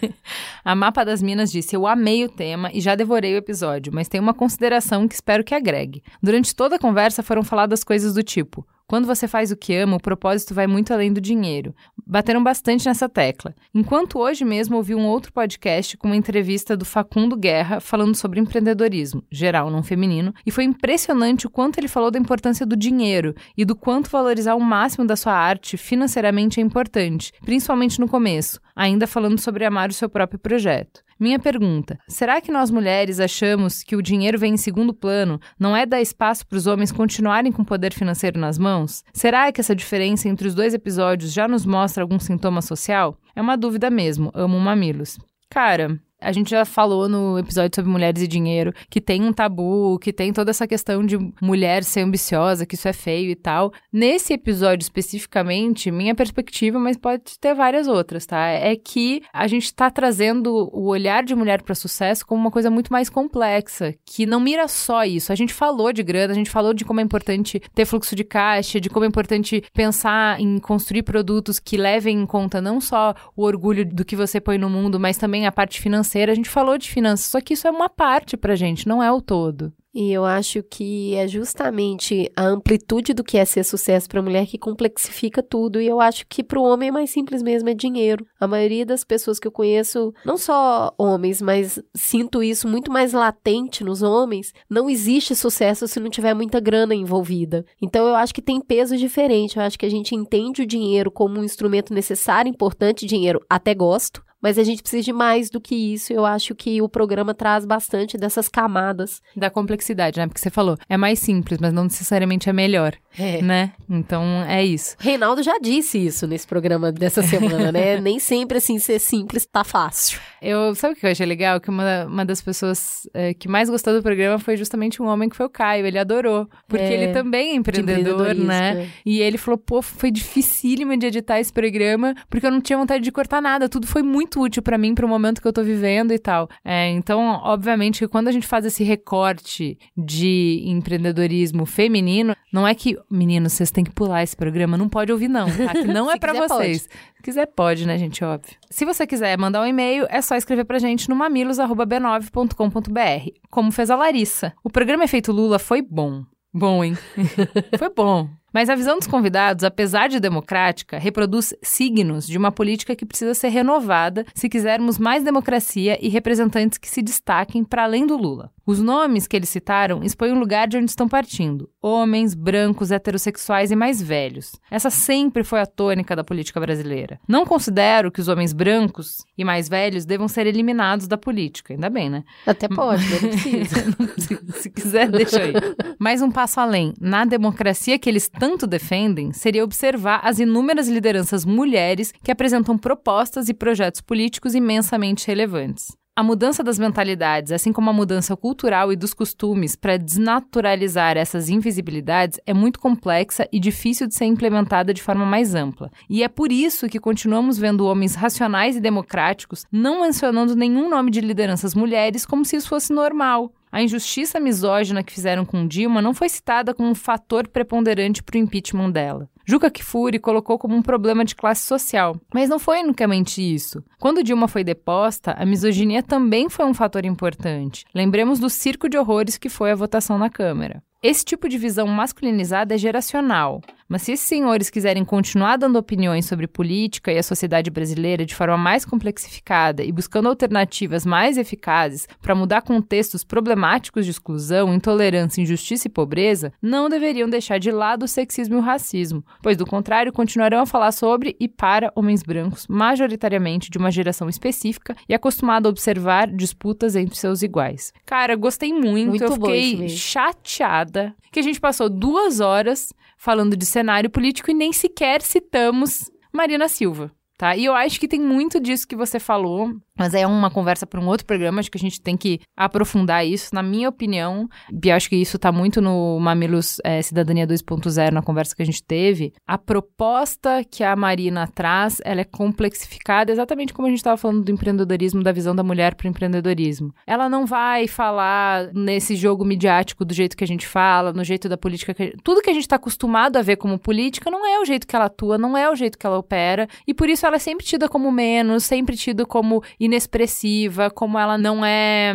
A Mapa das Minas disse: Eu amei o tema e já devorei o episódio, mas tem uma consideração que espero que agregue. Durante toda a conversa foram faladas coisas do tipo. Quando você faz o que ama, o propósito vai muito além do dinheiro. Bateram bastante nessa tecla. Enquanto hoje mesmo ouvi um outro podcast com uma entrevista do Facundo Guerra falando sobre empreendedorismo, geral, não feminino, e foi impressionante o quanto ele falou da importância do dinheiro e do quanto valorizar o máximo da sua arte financeiramente é importante, principalmente no começo, ainda falando sobre amar o seu próprio projeto. Minha pergunta: será que nós mulheres achamos que o dinheiro vem em segundo plano, não é dar espaço para os homens continuarem com poder financeiro nas mãos? Será que essa diferença entre os dois episódios já nos mostra algum sintoma social? É uma dúvida mesmo, amo mamilos. Cara, a gente já falou no episódio sobre mulheres e dinheiro que tem um tabu, que tem toda essa questão de mulher ser ambiciosa, que isso é feio e tal. Nesse episódio especificamente, minha perspectiva, mas pode ter várias outras, tá? É que a gente tá trazendo o olhar de mulher para sucesso como uma coisa muito mais complexa, que não mira só isso. A gente falou de grana, a gente falou de como é importante ter fluxo de caixa, de como é importante pensar em construir produtos que levem em conta não só o orgulho do que você põe no mundo, mas também a parte financeira. A gente falou de finanças, só que isso é uma parte pra gente, não é o todo. E eu acho que é justamente a amplitude do que é ser sucesso para a mulher que complexifica tudo. E eu acho que para o homem é mais simples mesmo, é dinheiro. A maioria das pessoas que eu conheço, não só homens, mas sinto isso muito mais latente nos homens, não existe sucesso se não tiver muita grana envolvida. Então eu acho que tem peso diferente. Eu acho que a gente entende o dinheiro como um instrumento necessário, importante, dinheiro até gosto, mas a gente precisa de mais do que isso. Eu acho que o programa traz bastante dessas camadas. Da complexidade, né? Porque você falou, é mais simples, mas não necessariamente é melhor, É. né? Então é isso. Reinaldo já disse isso nesse programa dessa semana, né? Nem sempre, assim, ser simples tá fácil. Eu, sabe o que eu achei legal? Que uma, uma das pessoas eh, que mais gostou do programa foi justamente um homem que foi o Caio. Ele adorou. Porque É, ele também é De empreendedor, né? é. E ele falou, pô, foi dificílimo de editar esse programa, porque eu não tinha vontade de cortar nada. Tudo foi muito útil pra mim, pro momento que eu tô vivendo e tal. É, então, obviamente, que quando a gente faz esse recorte de empreendedorismo feminino, não é que, meninos, vocês têm que pular esse programa, não pode ouvir não, tá? Que não é quiser, vocês. Se quiser, pode, né, gente? Óbvio. Se você quiser mandar um e-mail, é só escrever pra gente no mamilos.b9.com.br, como fez a Larissa. O programa Efeito Lula foi bom. Bom, hein? foi bom. Mas a visão dos convidados, apesar de democrática, reproduz signos de uma política que precisa ser renovada se quisermos mais democracia e representantes que se destaquem para além do Lula. Os nomes que eles citaram expõem o lugar de onde estão partindo: homens, brancos, heterossexuais e mais velhos. Essa sempre foi a tônica da política brasileira. Não considero que os homens brancos e mais velhos devam ser eliminados da política, ainda bem, né? Até pode, não precisa. Precisa. Se quiser, deixa aí. Mais um passo além. Na democracia que eles tanto defendem, seria observar as inúmeras lideranças mulheres que apresentam propostas e projetos políticos imensamente relevantes. A mudança das mentalidades, assim como a mudança cultural e dos costumes para desnaturalizar essas invisibilidades, é muito complexa e difícil de ser implementada de forma mais ampla. E é por isso que continuamos vendo homens racionais e democráticos não mencionando nenhum nome de lideranças mulheres como se isso fosse normal. A injustiça misógina que fizeram com Dilma não foi citada como um fator preponderante para o impeachment dela. Juca Kfouri colocou como um problema de classe social, mas não foi unicamente isso. Quando Dilma foi deposta, a misoginia também foi um fator importante. Lembremos do circo de horrores que foi a votação na Câmara. Esse tipo de visão masculinizada é geracional, mas se esses senhores quiserem continuar dando opiniões sobre política e a sociedade brasileira de forma mais complexificada e buscando alternativas mais eficazes para mudar contextos problemáticos de exclusão, intolerância, injustiça e pobreza, não deveriam deixar de lado o sexismo e o racismo, pois do contrário continuarão a falar sobre e para homens brancos, majoritariamente de uma geração específica e acostumado a observar disputas entre seus iguais. Cara, gostei muito, Muito eu fiquei chateada que a gente passou duas horas falando de cenário político e nem sequer citamos Marina Silva. Tá? E eu acho que tem muito disso que você falou, mas é uma conversa para um outro programa, acho que a gente tem que aprofundar isso, na minha opinião. E acho que isso tá muito no Mamilos é, Cidadania 2.0, na conversa que a gente teve. A proposta que a Marina traz, ela é complexificada, exatamente como a gente estava falando do empreendedorismo, da visão da mulher para o empreendedorismo. Ela não vai falar nesse jogo midiático do jeito que a gente fala, no jeito da política. Que... Tudo que a gente está acostumado a ver como política não é o jeito que ela atua, não é o jeito que ela opera, e por isso ela é sempre tida como menos, sempre tida como inexpressiva, como ela não é,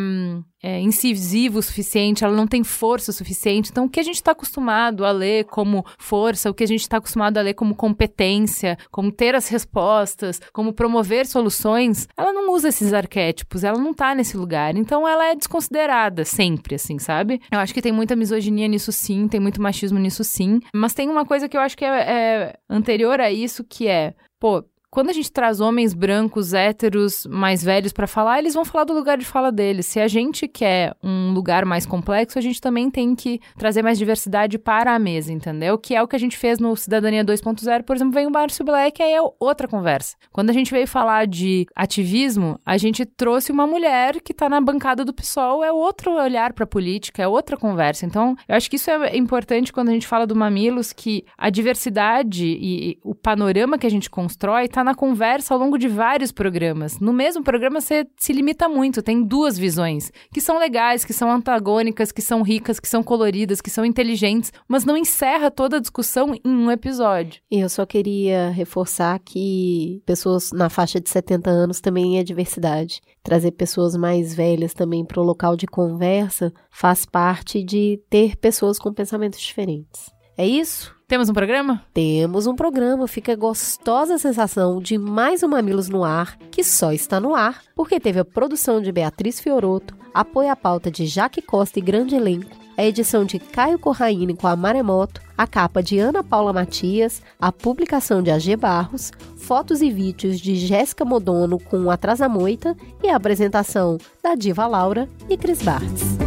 é incisiva o suficiente, ela não tem força o suficiente. Então, o que a gente está acostumado a ler como força, o que a gente está acostumado a ler como competência, como ter as respostas, como promover soluções, ela não usa esses arquétipos, ela não tá nesse lugar. Então, ela é desconsiderada sempre, assim, sabe? Eu acho que tem muita misoginia nisso sim, tem muito machismo nisso sim. Mas tem uma coisa que eu acho que é, é anterior a isso, que é, pô, quando a gente traz homens brancos, héteros, mais velhos para falar, eles vão falar do lugar de fala deles. Se a gente quer um lugar mais complexo, a gente também tem que trazer mais diversidade para a mesa, entendeu? Que é o que a gente fez no Cidadania 2.0, por exemplo, vem o Márcio Black, aí é outra conversa. Quando a gente veio falar de ativismo, a gente trouxe uma mulher que tá na bancada do PSOL, é outro olhar para política, é outra conversa. Então, eu acho que isso é importante quando a gente fala do Mamilos, que a diversidade e o panorama que a gente constrói tá na conversa ao longo de vários programas. No mesmo programa você se limita muito, tem duas visões, que são legais, que são antagônicas, que são ricas, que são coloridas, que são inteligentes, mas não encerra toda a discussão em um episódio. E eu só queria reforçar que pessoas na faixa de 70 anos também é diversidade. Trazer pessoas mais velhas também para o local de conversa faz parte de ter pessoas com pensamentos diferentes. É isso? Temos um programa? Temos um programa, fica a gostosa sensação de mais um Mamilos no ar, que só está no ar porque teve a produção de Beatriz Fioroto, apoio à pauta de Jaque Costa e grande elenco, a edição de Caio Corraine com a Maremoto, a capa de Ana Paula Matias, a publicação de AG Barros, fotos e vídeos de Jéssica Modono com Atrasa Moita e a apresentação da Diva Laura e Cris Bartz.